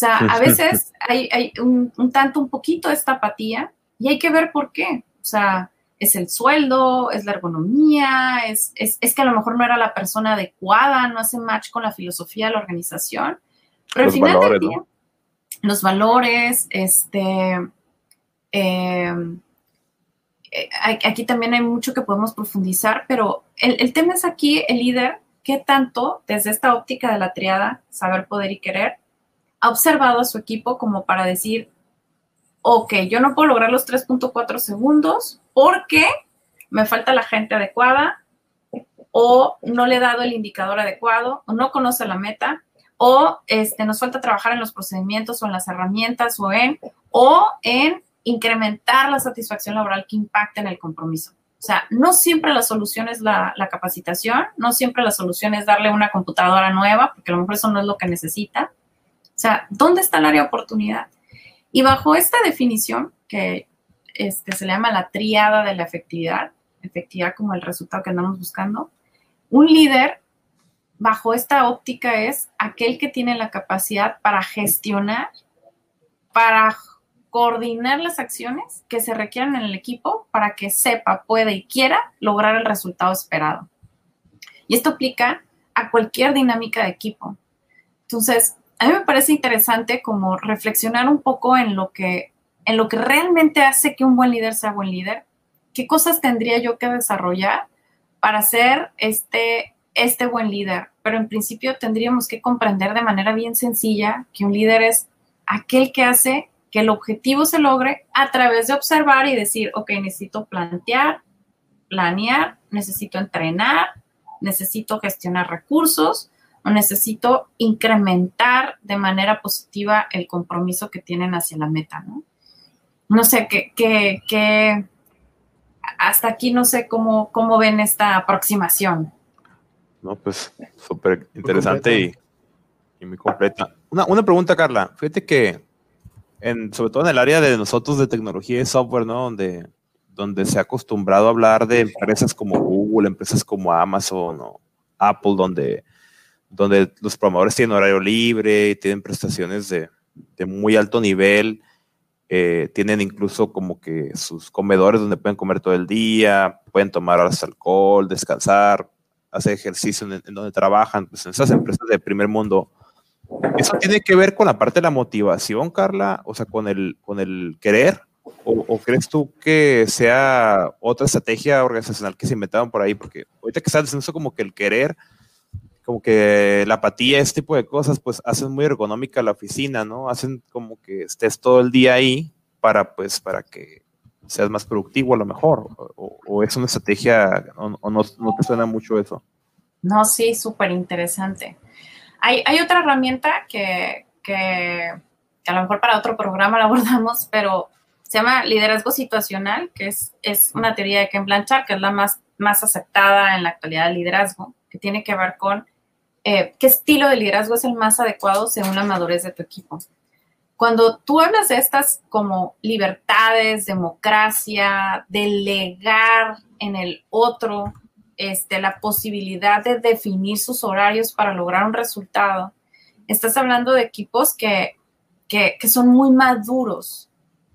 O sea, a (laughs) veces hay, un, tanto, un poquito de esta apatía y hay que ver por qué. O sea, es el sueldo, es la ergonomía, es, que a lo mejor no era la persona adecuada, no hace match con la filosofía de la organización. Pero al final del día, los valores, este, em, eh, aquí también hay mucho que podemos profundizar, pero el, el tema es aquí el líder, qué tanto desde esta óptica de la triada, saber, poder y querer, ha observado a su equipo como para decir, ok, yo no puedo lograr los 3.4 segundos porque me falta la gente adecuada o no le he dado el indicador adecuado o no conoce la meta o este, nos falta trabajar en los procedimientos o en las herramientas o en, o en incrementar la satisfacción laboral que impacta en el compromiso. O sea, no siempre la solución es la, la, capacitación, no siempre la solución es darle una computadora nueva, porque a lo mejor eso no es lo que necesita. O sea, ¿dónde está el área de oportunidad? Y bajo esta definición, que este, se le llama la triada de la efectividad, efectividad como el resultado que andamos buscando, un líder bajo esta óptica es aquel que tiene la capacidad para gestionar, para coordinar las acciones que se requieren en el equipo para que sepa, pueda y quiera lograr el resultado esperado. Y esto aplica a cualquier dinámica de equipo. Entonces, a mí me parece interesante como reflexionar un poco en lo que, en lo que realmente hace que un buen líder sea buen líder. ¿Qué cosas tendría yo que desarrollar para ser este, este buen líder? Pero en principio tendríamos que comprender de manera bien sencilla que un líder es aquel que hace que el objetivo se logre a través de observar y decir, ok, necesito plantear, planear, necesito entrenar, necesito gestionar recursos, o necesito incrementar de manera positiva el compromiso que tienen hacia la meta, ¿no? No sé, qué, hasta aquí no sé cómo, cómo ven esta aproximación. No, pues súper interesante y, y, muy completa. Una, una, pregunta, Carla. Fíjate que, en, sobre todo en el área de nosotros de tecnología y software, ¿no? Donde, donde se ha acostumbrado a hablar de empresas como Google, empresas como Amazon o Apple, donde donde los programadores tienen horario libre tienen prestaciones de, muy alto nivel. eh, tienen incluso como que sus comedores donde pueden comer todo el día, pueden tomar alcohol, descansar, hacer ejercicio en, donde trabajan, pues en esas empresas de primer mundo. ¿Eso tiene que ver con la parte de la motivación, Carla? O sea, con el, con el querer. ¿O, crees tú que sea otra estrategia organizacional que se inventaron por ahí? Porque ahorita que estás diciendo eso como que el querer, como que la apatía, este tipo de cosas, pues hacen muy ergonómica la oficina, ¿no? Hacen como que estés todo el día ahí para, pues, para que seas más productivo a lo mejor. O, es una estrategia, o, no, te suena mucho eso. No, sí, súper interesante. Hay, hay, otra herramienta que, que, a lo mejor para otro programa la abordamos, pero se llama liderazgo situacional, que es, es una teoría de Ken Blanchard, que es la más, más aceptada en la actualidad del liderazgo, que tiene que ver con eh, qué estilo de liderazgo es el más adecuado según la madurez de tu equipo. Cuando tú hablas de estas como libertades, democracia, delegar en el otro, este, la posibilidad de definir sus horarios para lograr un resultado, estás hablando de equipos que, que, que son muy maduros,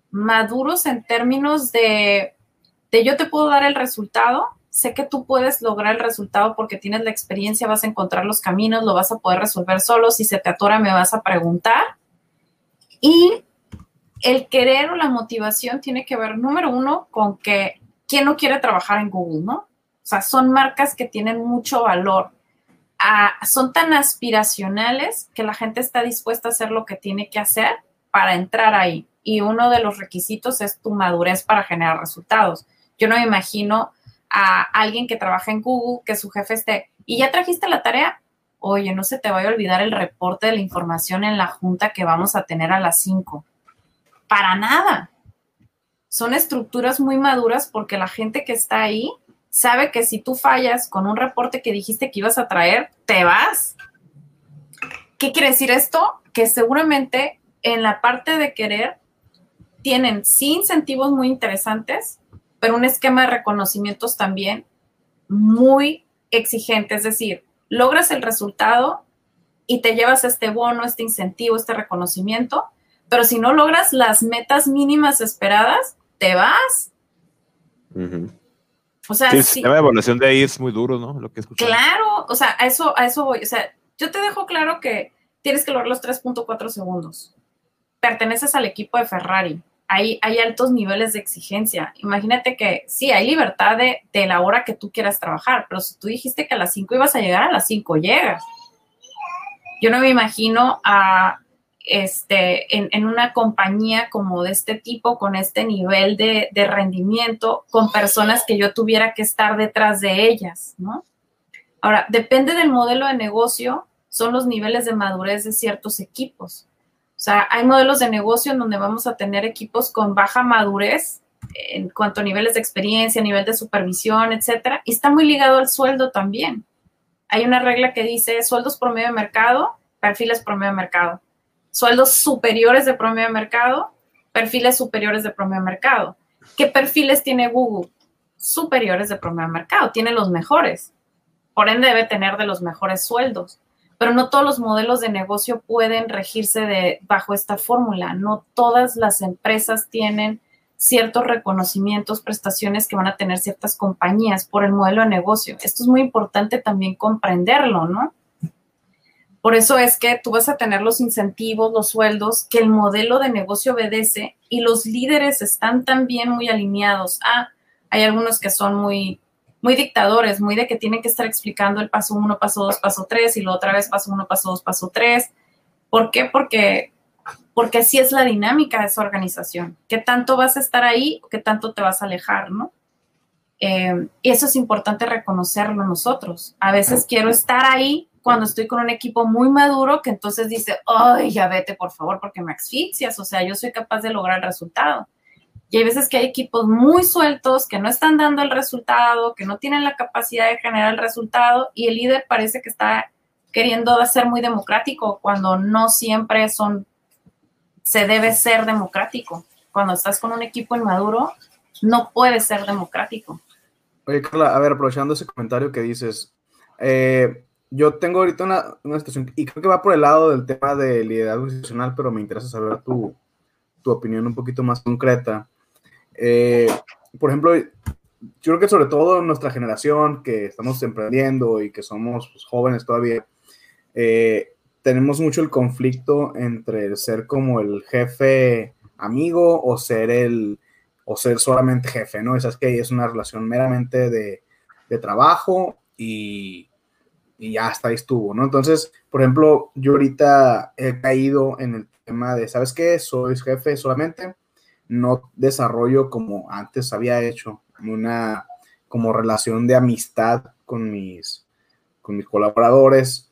maduros en términos de, de yo te puedo dar el resultado, sé que tú puedes lograr el resultado porque tienes la experiencia, vas a encontrar los caminos, lo vas a poder resolver solo, si se te atora me vas a preguntar. Y el querer o la motivación tiene que ver, número uno, con que quién no quiere trabajar en Google, ¿no? O sea, son marcas que tienen mucho valor. Ah, son tan aspiracionales que la gente está dispuesta a hacer lo que tiene que hacer para entrar ahí. Y uno de los requisitos es tu madurez para generar resultados. Yo no me imagino a alguien que trabaja en Google, que su jefe esté, ¿y ya trajiste la tarea? Oye, no se te vaya a olvidar el reporte de la información en la junta que vamos a tener a las 5. Para nada. Son estructuras muy maduras porque la gente que está ahí sabe que si tú fallas con un reporte que dijiste que ibas a traer, te vas. ¿Qué quiere decir esto? Que seguramente en la parte de querer tienen sí incentivos muy interesantes, pero un esquema de reconocimientos también muy exigente, es decir, logras el resultado y te llevas este bono, este incentivo, este reconocimiento, pero si no logras las metas mínimas esperadas, te vas. O sea, sí, el sistema de evaluación de ahí es muy duro, ¿no? Lo que Claro, o sea, a eso, a eso voy. O sea, yo te dejo claro que tienes que lograr los 3.4 segundos. Perteneces al equipo de Ferrari hay, altos niveles de exigencia. Imagínate que sí, hay libertad de, la hora que tú quieras trabajar, pero si tú dijiste que a las 5 ibas a llegar, a las 5 llegas. Yo no me imagino a, este, en, una compañía como de este tipo, con este nivel de, de, rendimiento, con personas que yo tuviera que estar detrás de ellas, ¿no? Ahora, depende del modelo de negocio, son los niveles de madurez de ciertos equipos. Sea, hay modelos de negocio en donde vamos a tener equipos con baja madurez en cuanto a niveles de experiencia, nivel de supervisión, etcétera, y está muy ligado al sueldo también. Hay una regla que dice sueldos promedio de mercado, perfiles promedio de mercado. Sueldos superiores de promedio de mercado, perfiles superiores de promedio de mercado. ¿Qué perfiles tiene Google? Superiores de promedio de mercado, tiene los mejores. Por ende, debe tener de los mejores sueldos pero no todos los modelos de negocio pueden regirse de, bajo esta fórmula. No todas las empresas tienen ciertos reconocimientos, prestaciones que van a tener ciertas compañías por el modelo de negocio. Esto es muy importante también comprenderlo, ¿no? Por eso es que tú vas a tener los incentivos, los sueldos que el modelo de negocio obedece y los líderes están también muy alineados. Ah, hay algunos que son muy muy dictadores, muy de que tienen que estar explicando el paso uno, paso dos, paso tres, y luego otra vez paso uno, paso dos, paso tres. ¿Por qué? Porque, porque así es la dinámica de esa organización. ¿Qué tanto vas a estar ahí o qué tanto te vas a alejar, no? Eh, y eso es importante reconocerlo nosotros. A veces quiero estar ahí cuando estoy con un equipo muy maduro que entonces dice, ay, ya vete por favor porque me asfixias, o sea, yo soy capaz de lograr el resultado. Y hay veces que hay equipos muy sueltos que no están dando el resultado, que no tienen la capacidad de generar el resultado y el líder parece que está queriendo ser muy democrático cuando no siempre son, se debe ser democrático. Cuando estás con un equipo inmaduro, no puede ser democrático. Oye, Carla, a ver, aprovechando ese comentario que dices, eh, yo tengo ahorita una, situación, y creo que va por el lado del tema de liderazgo institucional, pero me interesa saber tu, tu opinión un poquito más concreta. Eh, por ejemplo, yo creo que sobre todo nuestra generación que estamos emprendiendo y que somos pues, jóvenes todavía, eh, tenemos mucho el conflicto entre ser como el jefe amigo o ser el o ser solamente jefe, ¿no? Esa es que es una relación meramente de, trabajo y, y, ya hasta ahí estuvo, ¿no? Entonces, por ejemplo, yo ahorita he caído en el tema de, ¿sabes qué? Soy jefe solamente, no desarrollo como antes había hecho una como relación de amistad con mis, con mis colaboradores,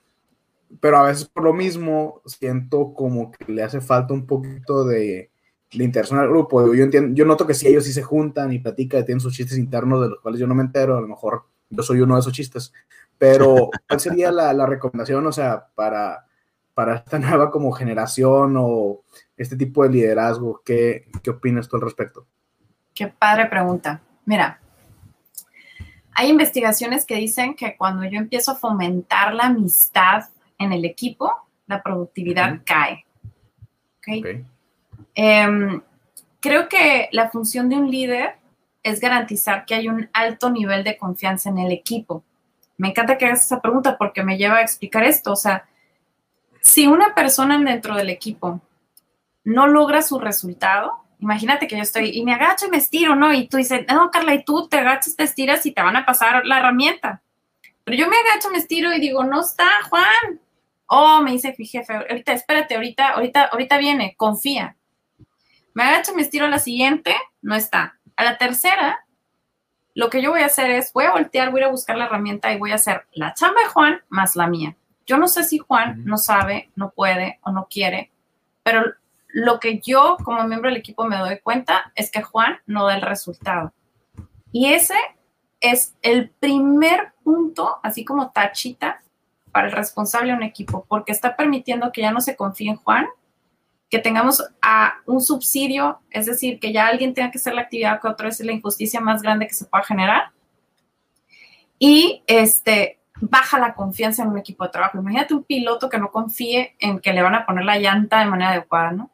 pero a veces por lo mismo siento como que le hace falta un poquito de, de interacción al grupo. Yo, entiendo, yo noto que si ellos sí se juntan y platican tienen sus chistes internos de los cuales yo no me entero, a lo mejor yo soy uno de esos chistes, pero ¿cuál sería la, la recomendación, o sea, para, para esta (laughs) nueva como generación o este tipo de liderazgo? ¿Qué, qué opinas tú al respecto? Qué padre pregunta. Mira, hay investigaciones que dicen que cuando yo empiezo a fomentar la amistad en el equipo, la productividad uh -huh. cae. ¿Okay? okay. Eh, creo que la función de un líder es garantizar que hay un alto nivel de confianza en el equipo. Me encanta que hagas esa pregunta porque me lleva a explicar esto. O sea, si una persona dentro del equipo no logra su resultado, imagínate que yo estoy y me agacho y me estiro, ¿no? Y tú dices, no, Carla, y tú te agachas, te estiras y te van a pasar la herramienta. Pero yo me agacho, me estiro y digo, no está, Juan. Oh, me dice mi jefe, ahorita, espérate, ahorita, ahorita, ahorita viene, confía. Me agacho, me estiro a la siguiente, no está. A la tercera, lo que yo voy a hacer es, voy a voltear, voy a buscar la herramienta y voy a hacer la chamba de Juan más la mía. Yo no sé si Juan no sabe, no puede o no quiere, pero lo que yo como miembro del equipo me doy cuenta es que Juan no da el resultado. Y ese es el primer punto, así como tachita, para el responsable de un equipo, porque está permitiendo que ya no se confíe en Juan, que tengamos a un subsidio, es decir, que ya alguien tenga que hacer la actividad que otra es la injusticia más grande que se pueda generar. Y este, baja la confianza en un equipo de trabajo. Imagínate un piloto que no confíe en que le van a poner la llanta de manera adecuada, ¿no?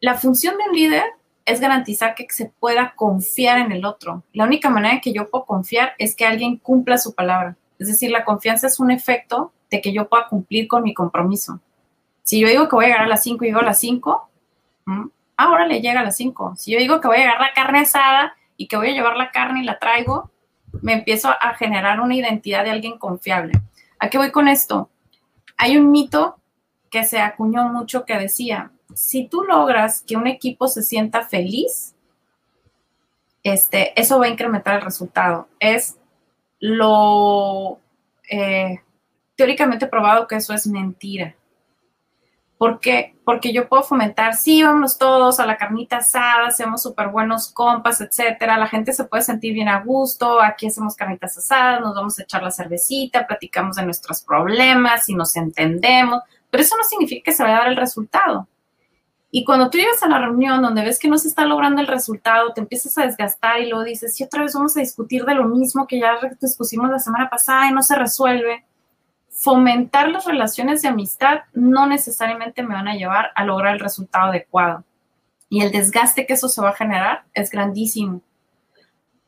La función de un líder es garantizar que se pueda confiar en el otro. La única manera que yo puedo confiar es que alguien cumpla su palabra. Es decir, la confianza es un efecto de que yo pueda cumplir con mi compromiso. Si yo digo que voy a llegar a las 5 y llego a las 5, ahora le llega a las 5. Si yo digo que voy a llegar la carne asada y que voy a llevar la carne y la traigo, me empiezo a generar una identidad de alguien confiable. ¿A qué voy con esto? Hay un mito que se acuñó mucho que decía, si tú logras que un equipo se sienta feliz, este, eso va a incrementar el resultado. Es lo eh, teóricamente probado que eso es mentira. ¿Por qué? Porque yo puedo fomentar, sí, vámonos todos a la carnita asada, hacemos súper buenos compas, etcétera. La gente se puede sentir bien a gusto, aquí hacemos carnitas asadas, nos vamos a echar la cervecita, platicamos de nuestros problemas y nos entendemos, pero eso no significa que se vaya a dar el resultado. Y cuando tú llegas a la reunión donde ves que no se está logrando el resultado, te empiezas a desgastar y luego dices, y otra vez vamos a discutir de lo mismo que ya discutimos la semana pasada y no se resuelve. Fomentar las relaciones de amistad no necesariamente me van a llevar a lograr el resultado adecuado. Y el desgaste que eso se va a generar es grandísimo.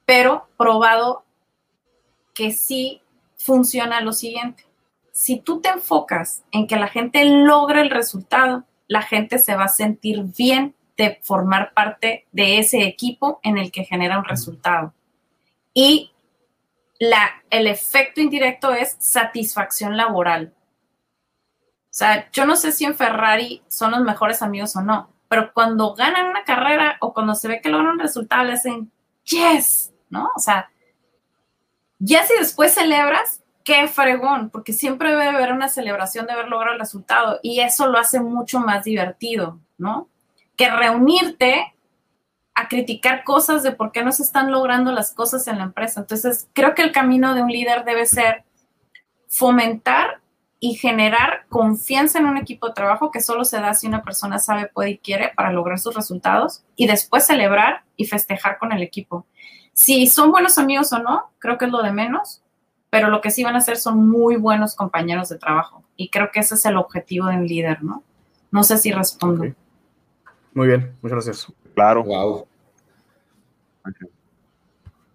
Pero probado que sí funciona lo siguiente. Si tú te enfocas en que la gente logre el resultado, la gente se va a sentir bien de formar parte de ese equipo en el que genera un resultado. Y la, el efecto indirecto es satisfacción laboral. O sea, yo no sé si en Ferrari son los mejores amigos o no, pero cuando ganan una carrera o cuando se ve que logran un resultado, le dicen, yes, ¿no? O sea, ya si después celebras, qué fregón, porque siempre debe haber una celebración de haber logrado el resultado y eso lo hace mucho más divertido, ¿no? Que reunirte a criticar cosas de por qué no se están logrando las cosas en la empresa. Entonces, creo que el camino de un líder debe ser fomentar y generar confianza en un equipo de trabajo que solo se da si una persona sabe, puede y quiere para lograr sus resultados y después celebrar y festejar con el equipo. Si son buenos amigos o no, creo que es lo de menos, pero lo que sí van a hacer son muy buenos compañeros de trabajo. Y creo que ese es el objetivo de un líder, ¿no? No sé si respondo. Muy bien, muchas gracias. Claro. Wow.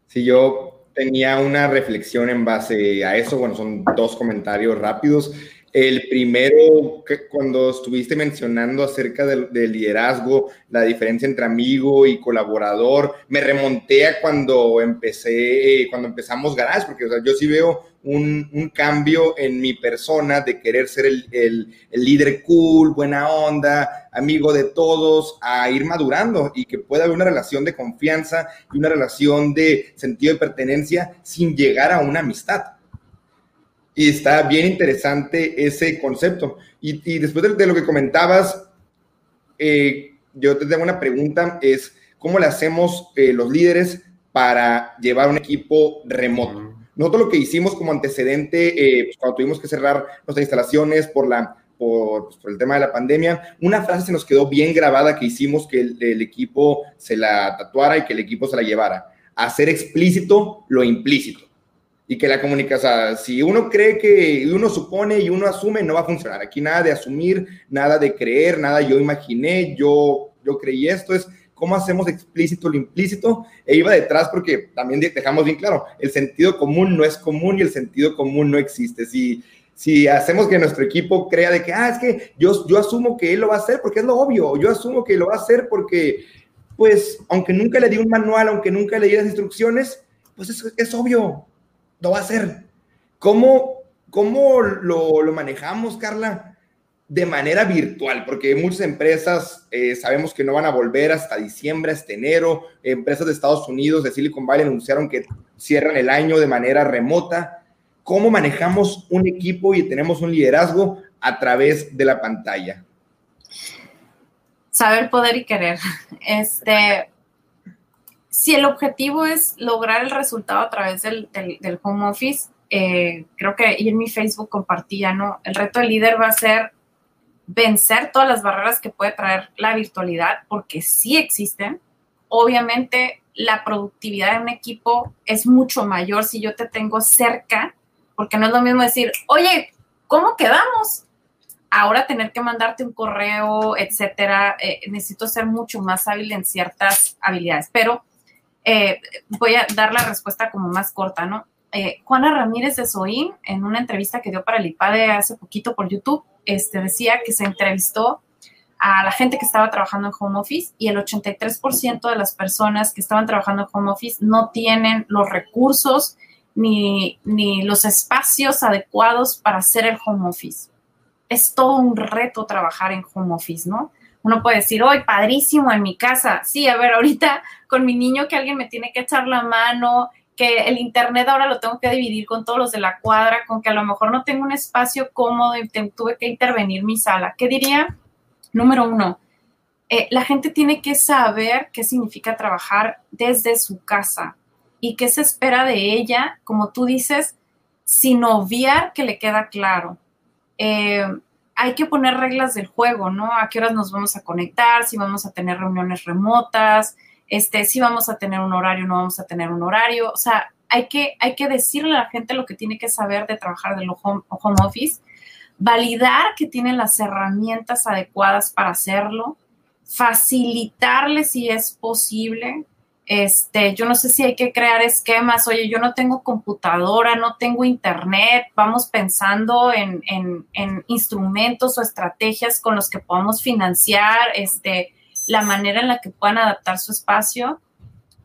Si yo tenía una reflexión en base a eso, bueno, son dos comentarios rápidos. El primero, que cuando estuviste mencionando acerca del, liderazgo, la diferencia entre amigo y colaborador, me remonté a cuando empecé, cuando empezamos Garage, porque yo sí veo un, cambio en mi persona de querer ser el, el, líder cool, buena onda, amigo de todos, a ir madurando y que pueda haber una relación de confianza y una relación de sentido de pertenencia sin llegar a una amistad. Y está bien interesante ese concepto. Y, después de, lo que comentabas, eh, yo te tengo una pregunta, es cómo le hacemos eh, los líderes para llevar un equipo remoto. Nosotros lo que hicimos como antecedente, eh, pues, cuando tuvimos que cerrar nuestras instalaciones por, la, pues, por, el tema de la pandemia, una frase se nos quedó bien grabada que hicimos que el, el equipo se la tatuara y que el equipo se la llevara. Hacer explícito lo implícito y que la comunicación, si uno cree que uno supone y uno asume, no va a funcionar. Aquí nada de asumir, nada de creer, nada yo imaginé, yo, yo creí esto, es cómo hacemos explícito lo implícito. E iba detrás porque también dejamos bien claro, el sentido común no es común y el sentido común no existe. Si, si hacemos que nuestro equipo crea de que, ah, es que yo, yo asumo que él lo va a hacer porque es lo obvio, yo asumo que lo va a hacer porque, pues, aunque nunca le di un manual, aunque nunca le di las instrucciones, pues es, es obvio, lo va a hacer. ¿Cómo, cómo lo, lo manejamos, Carla? De manera virtual, porque muchas empresas eh, sabemos que no van a volver hasta diciembre, hasta enero. Empresas de Estados Unidos, de Silicon Valley, anunciaron que cierran el año de manera remota. ¿Cómo manejamos un equipo y tenemos un liderazgo a través de la pantalla? Saber, poder y querer. Este, si el objetivo es lograr el resultado a través del, home office, eh, creo que y en mi Facebook compartía, ¿no? El reto del líder va a ser vencer todas las barreras que puede traer la virtualidad, porque sí existen. Obviamente, la productividad de un equipo es mucho mayor si yo te tengo cerca, porque no es lo mismo decir, oye, ¿cómo quedamos? Ahora tener que mandarte un correo, etcétera, eh, necesito ser mucho más hábil en ciertas habilidades, pero eh, voy a dar la respuesta como más corta, ¿no? Eh, Juana Ramírez de Soín, en una entrevista que dio para el IPADE hace poquito por YouTube, este, decía que se entrevistó a la gente que estaba trabajando en home office y el 83% de las personas que estaban trabajando en home office no tienen los recursos ni, ni los espacios adecuados para hacer el home office. Es todo un reto trabajar en home office, ¿no? Uno puede decir, hoy padrísimo en mi casa. Sí, a ver, ahorita con mi niño que alguien me tiene que echar la mano, que el internet ahora lo tengo que dividir con todos los de la cuadra, con que a lo mejor no tengo un espacio cómodo y tuve que intervenir mi sala. ¿Qué diría? Número uno, eh, la gente tiene que saber qué significa trabajar desde su casa y qué se espera de ella, como tú dices, sin obviar que le queda claro. Eh, hay que poner reglas del juego, ¿no? A qué horas nos vamos a conectar, si vamos a tener reuniones remotas, este, si vamos a tener un horario, no vamos a tener un horario. O sea, hay que, hay que decirle a la gente lo que tiene que saber de trabajar de home, home office, validar que tienen las herramientas adecuadas para hacerlo, facilitarle si es posible, este, yo no sé si hay que crear esquemas, oye, yo no tengo computadora, no tengo internet, vamos pensando en, instrumentos o estrategias con los que podamos financiar este, la manera en la que puedan adaptar su espacio.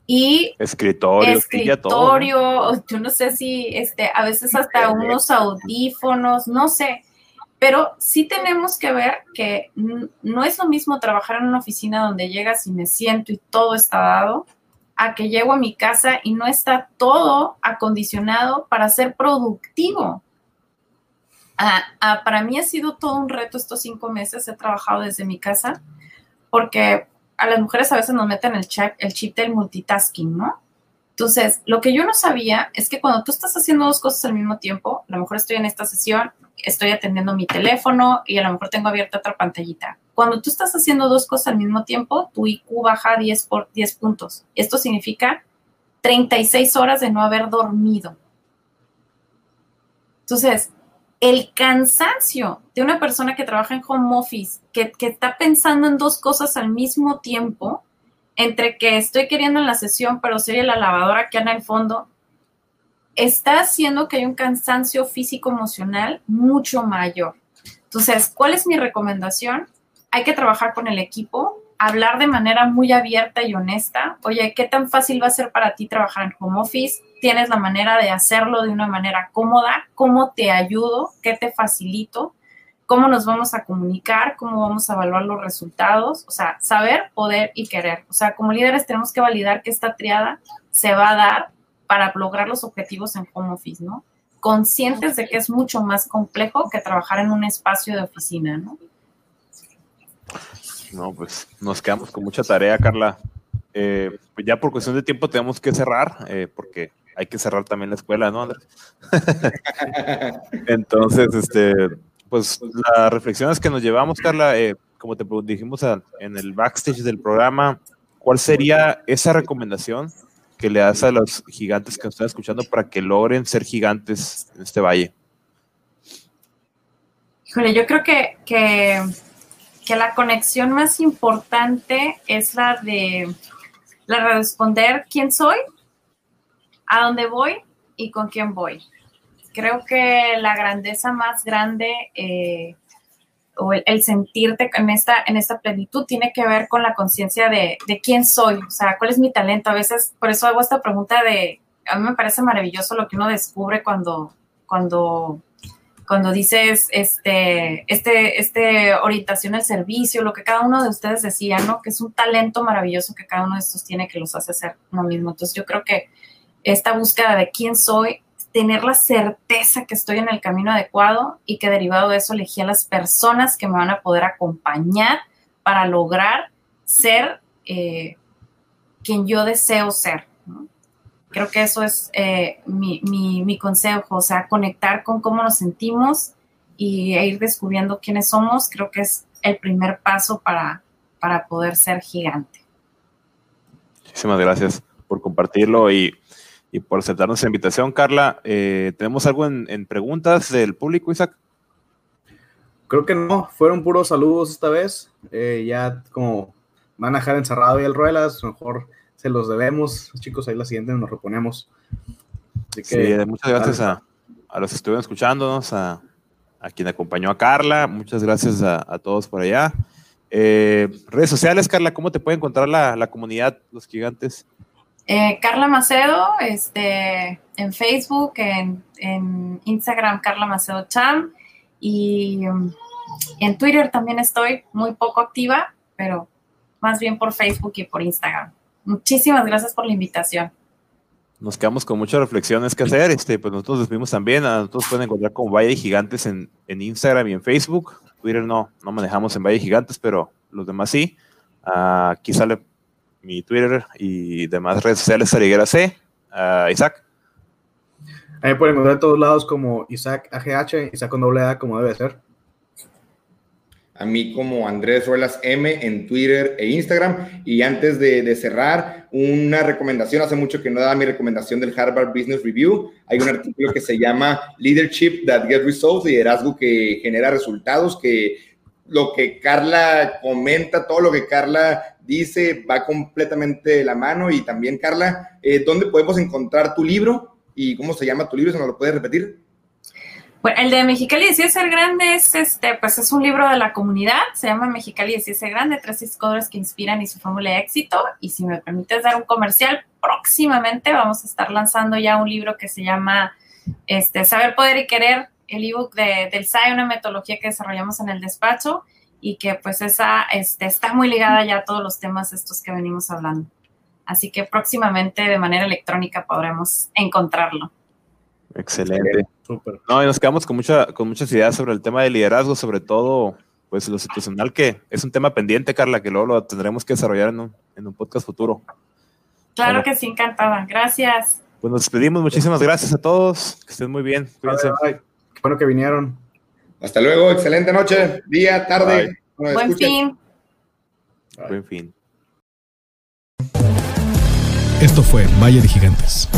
Y escritorio, escritorio, (laughs) yo no sé si este, a veces hasta unos audífonos, no sé, pero sí tenemos que ver que no es lo mismo trabajar en una oficina donde llegas y me siento y todo está dado, a que llego a mi casa y no está todo acondicionado para ser productivo. Ah, ah, para mí ha sido todo un reto estos cinco meses. He trabajado desde mi casa porque a las mujeres a veces nos meten el chip, el chip del multitasking, ¿no? Entonces, lo que yo no sabía es que cuando tú estás haciendo dos cosas al mismo tiempo, a lo mejor estoy en esta sesión, estoy atendiendo mi teléfono y a lo mejor tengo abierta otra pantallita. Cuando tú estás haciendo dos cosas al mismo tiempo, tu IQ baja 10 por 10 puntos. Esto significa 36 horas de no haber dormido. Entonces, el cansancio de una persona que trabaja en home office, que, que, está pensando en dos cosas al mismo tiempo, entre que estoy queriendo en la sesión, pero soy la lavadora que anda en el fondo, está haciendo que hay un cansancio físico-emocional mucho mayor. Entonces, ¿cuál es mi recomendación? Hay que trabajar con el equipo, hablar de manera muy abierta y honesta. Oye, ¿qué tan fácil va a ser para ti trabajar en home office? ¿Tienes la manera de hacerlo de una manera cómoda? ¿Cómo te ayudo? ¿Qué te facilito? ¿Cómo nos vamos a comunicar? ¿Cómo vamos a evaluar los resultados? O sea, saber, poder y querer. O sea, como líderes tenemos que validar que esta triada se va a dar para lograr los objetivos en home office, ¿no? Conscientes de que es mucho más complejo que trabajar en un espacio de oficina, ¿no? No, pues nos quedamos con mucha tarea, Carla. Eh, pues ya por cuestión de tiempo tenemos que cerrar, eh, porque hay que cerrar también la escuela, ¿no, Andrés? (laughs) Entonces, este, pues las reflexiones que nos llevamos, Carla, eh, como te dijimos en el backstage del programa, ¿cuál sería esa recomendación que le das a los gigantes que nos están escuchando para que logren ser gigantes en este valle? Híjole, yo creo que, que, que la conexión más importante es la de, la de responder quién soy, a dónde voy y con quién voy. Creo que la grandeza más grande eh, o el, sentirte en esta, en esta plenitud tiene que ver con la conciencia de, de, quién soy, o sea, cuál es mi talento. A veces, por eso hago esta pregunta de, a mí me parece maravilloso lo que uno descubre cuando, cuando, cuando dices, este, este, este orientación al servicio, lo que cada uno de ustedes decía, ¿no? Que es un talento maravilloso que cada uno de estos tiene que los hace ser uno mismo. Entonces yo creo que esta búsqueda de quién soy tener la certeza que estoy en el camino adecuado y que derivado de eso elegí a las personas que me van a poder acompañar para lograr ser eh, quien yo deseo ser. Creo que eso es eh, mi, mi, consejo, o sea, conectar con cómo nos sentimos y e ir descubriendo quiénes somos, creo que es el primer paso para, para poder ser gigante. Muchísimas gracias por compartirlo y y por aceptarnos la invitación, Carla. Eh, ¿Tenemos algo en, preguntas del público, Isaac? Creo que no, fueron puros saludos esta vez. Eh, ya como van a dejar encerrado y el Ruelas, mejor se los debemos, chicos. Ahí la siguiente nos reponemos. Así que, sí, muchas gracias a, los que estuvieron escuchándonos, a, quien acompañó a Carla. Muchas gracias a, todos por allá. Eh, redes sociales, Carla, ¿cómo te puede encontrar la, la comunidad, los gigantes? Eh, Carla Macedo, este, en Facebook, en, Instagram, Carla Macedo Cham, y en Twitter también estoy muy poco activa, pero más bien por Facebook y por Instagram. Muchísimas gracias por la invitación. Nos quedamos con muchas reflexiones que hacer. Este, pues nosotros despedimos también. A nosotros pueden encontrar como Valle Gigantes en, Instagram y en Facebook. Twitter no, no manejamos en Valle Gigantes, pero los demás sí. Uh, aquí sale mi Twitter y demás redes sociales, Ariguera C. Isaac. Ahí pueden encontrar en todos lados como Isaac AGH, Isaac con doble A como debe ser. A mí como Andrés Ruelas M en Twitter e Instagram. Y antes de, cerrar, una recomendación. Hace mucho que no daba mi recomendación del Harvard Business Review. Hay un artículo que se llama Leadership That Gets Results, liderazgo que genera resultados, que lo que Carla comenta, todo lo que Carla dice, va completamente de la mano. Y también, Carla, eh, ¿dónde podemos encontrar tu libro y cómo se llama tu libro? ¿Se nos lo puedes repetir? Bueno, el de Mexicali decide ser grande es este, pues es un libro de la comunidad, se llama Mexicali decide ser grande, tres escodores que inspiran y su fórmula de éxito. Y si me permites dar un comercial, próximamente vamos a estar lanzando ya un libro que se llama este, Saber, Poder y Querer, el ebook de, del SAI, una metodología que desarrollamos en el despacho y que pues esa este, está muy ligada ya a todos los temas estos que venimos hablando. Así que próximamente de manera electrónica podremos encontrarlo. Excelente. No, y nos quedamos con, mucha, con muchas ideas sobre el tema de liderazgo, sobre todo pues lo situacional, que es un tema pendiente, Carla, que luego lo tendremos que desarrollar en un, en un podcast futuro. Claro que sí, encantada. Gracias. Pues nos despedimos. Muchísimas gracias a todos. Que estén muy bien. Cuídense. Qué bueno que vinieron. Hasta luego, excelente noche, día, tarde. Buen fin. Buen fin. Esto fue Valle de Gigantes.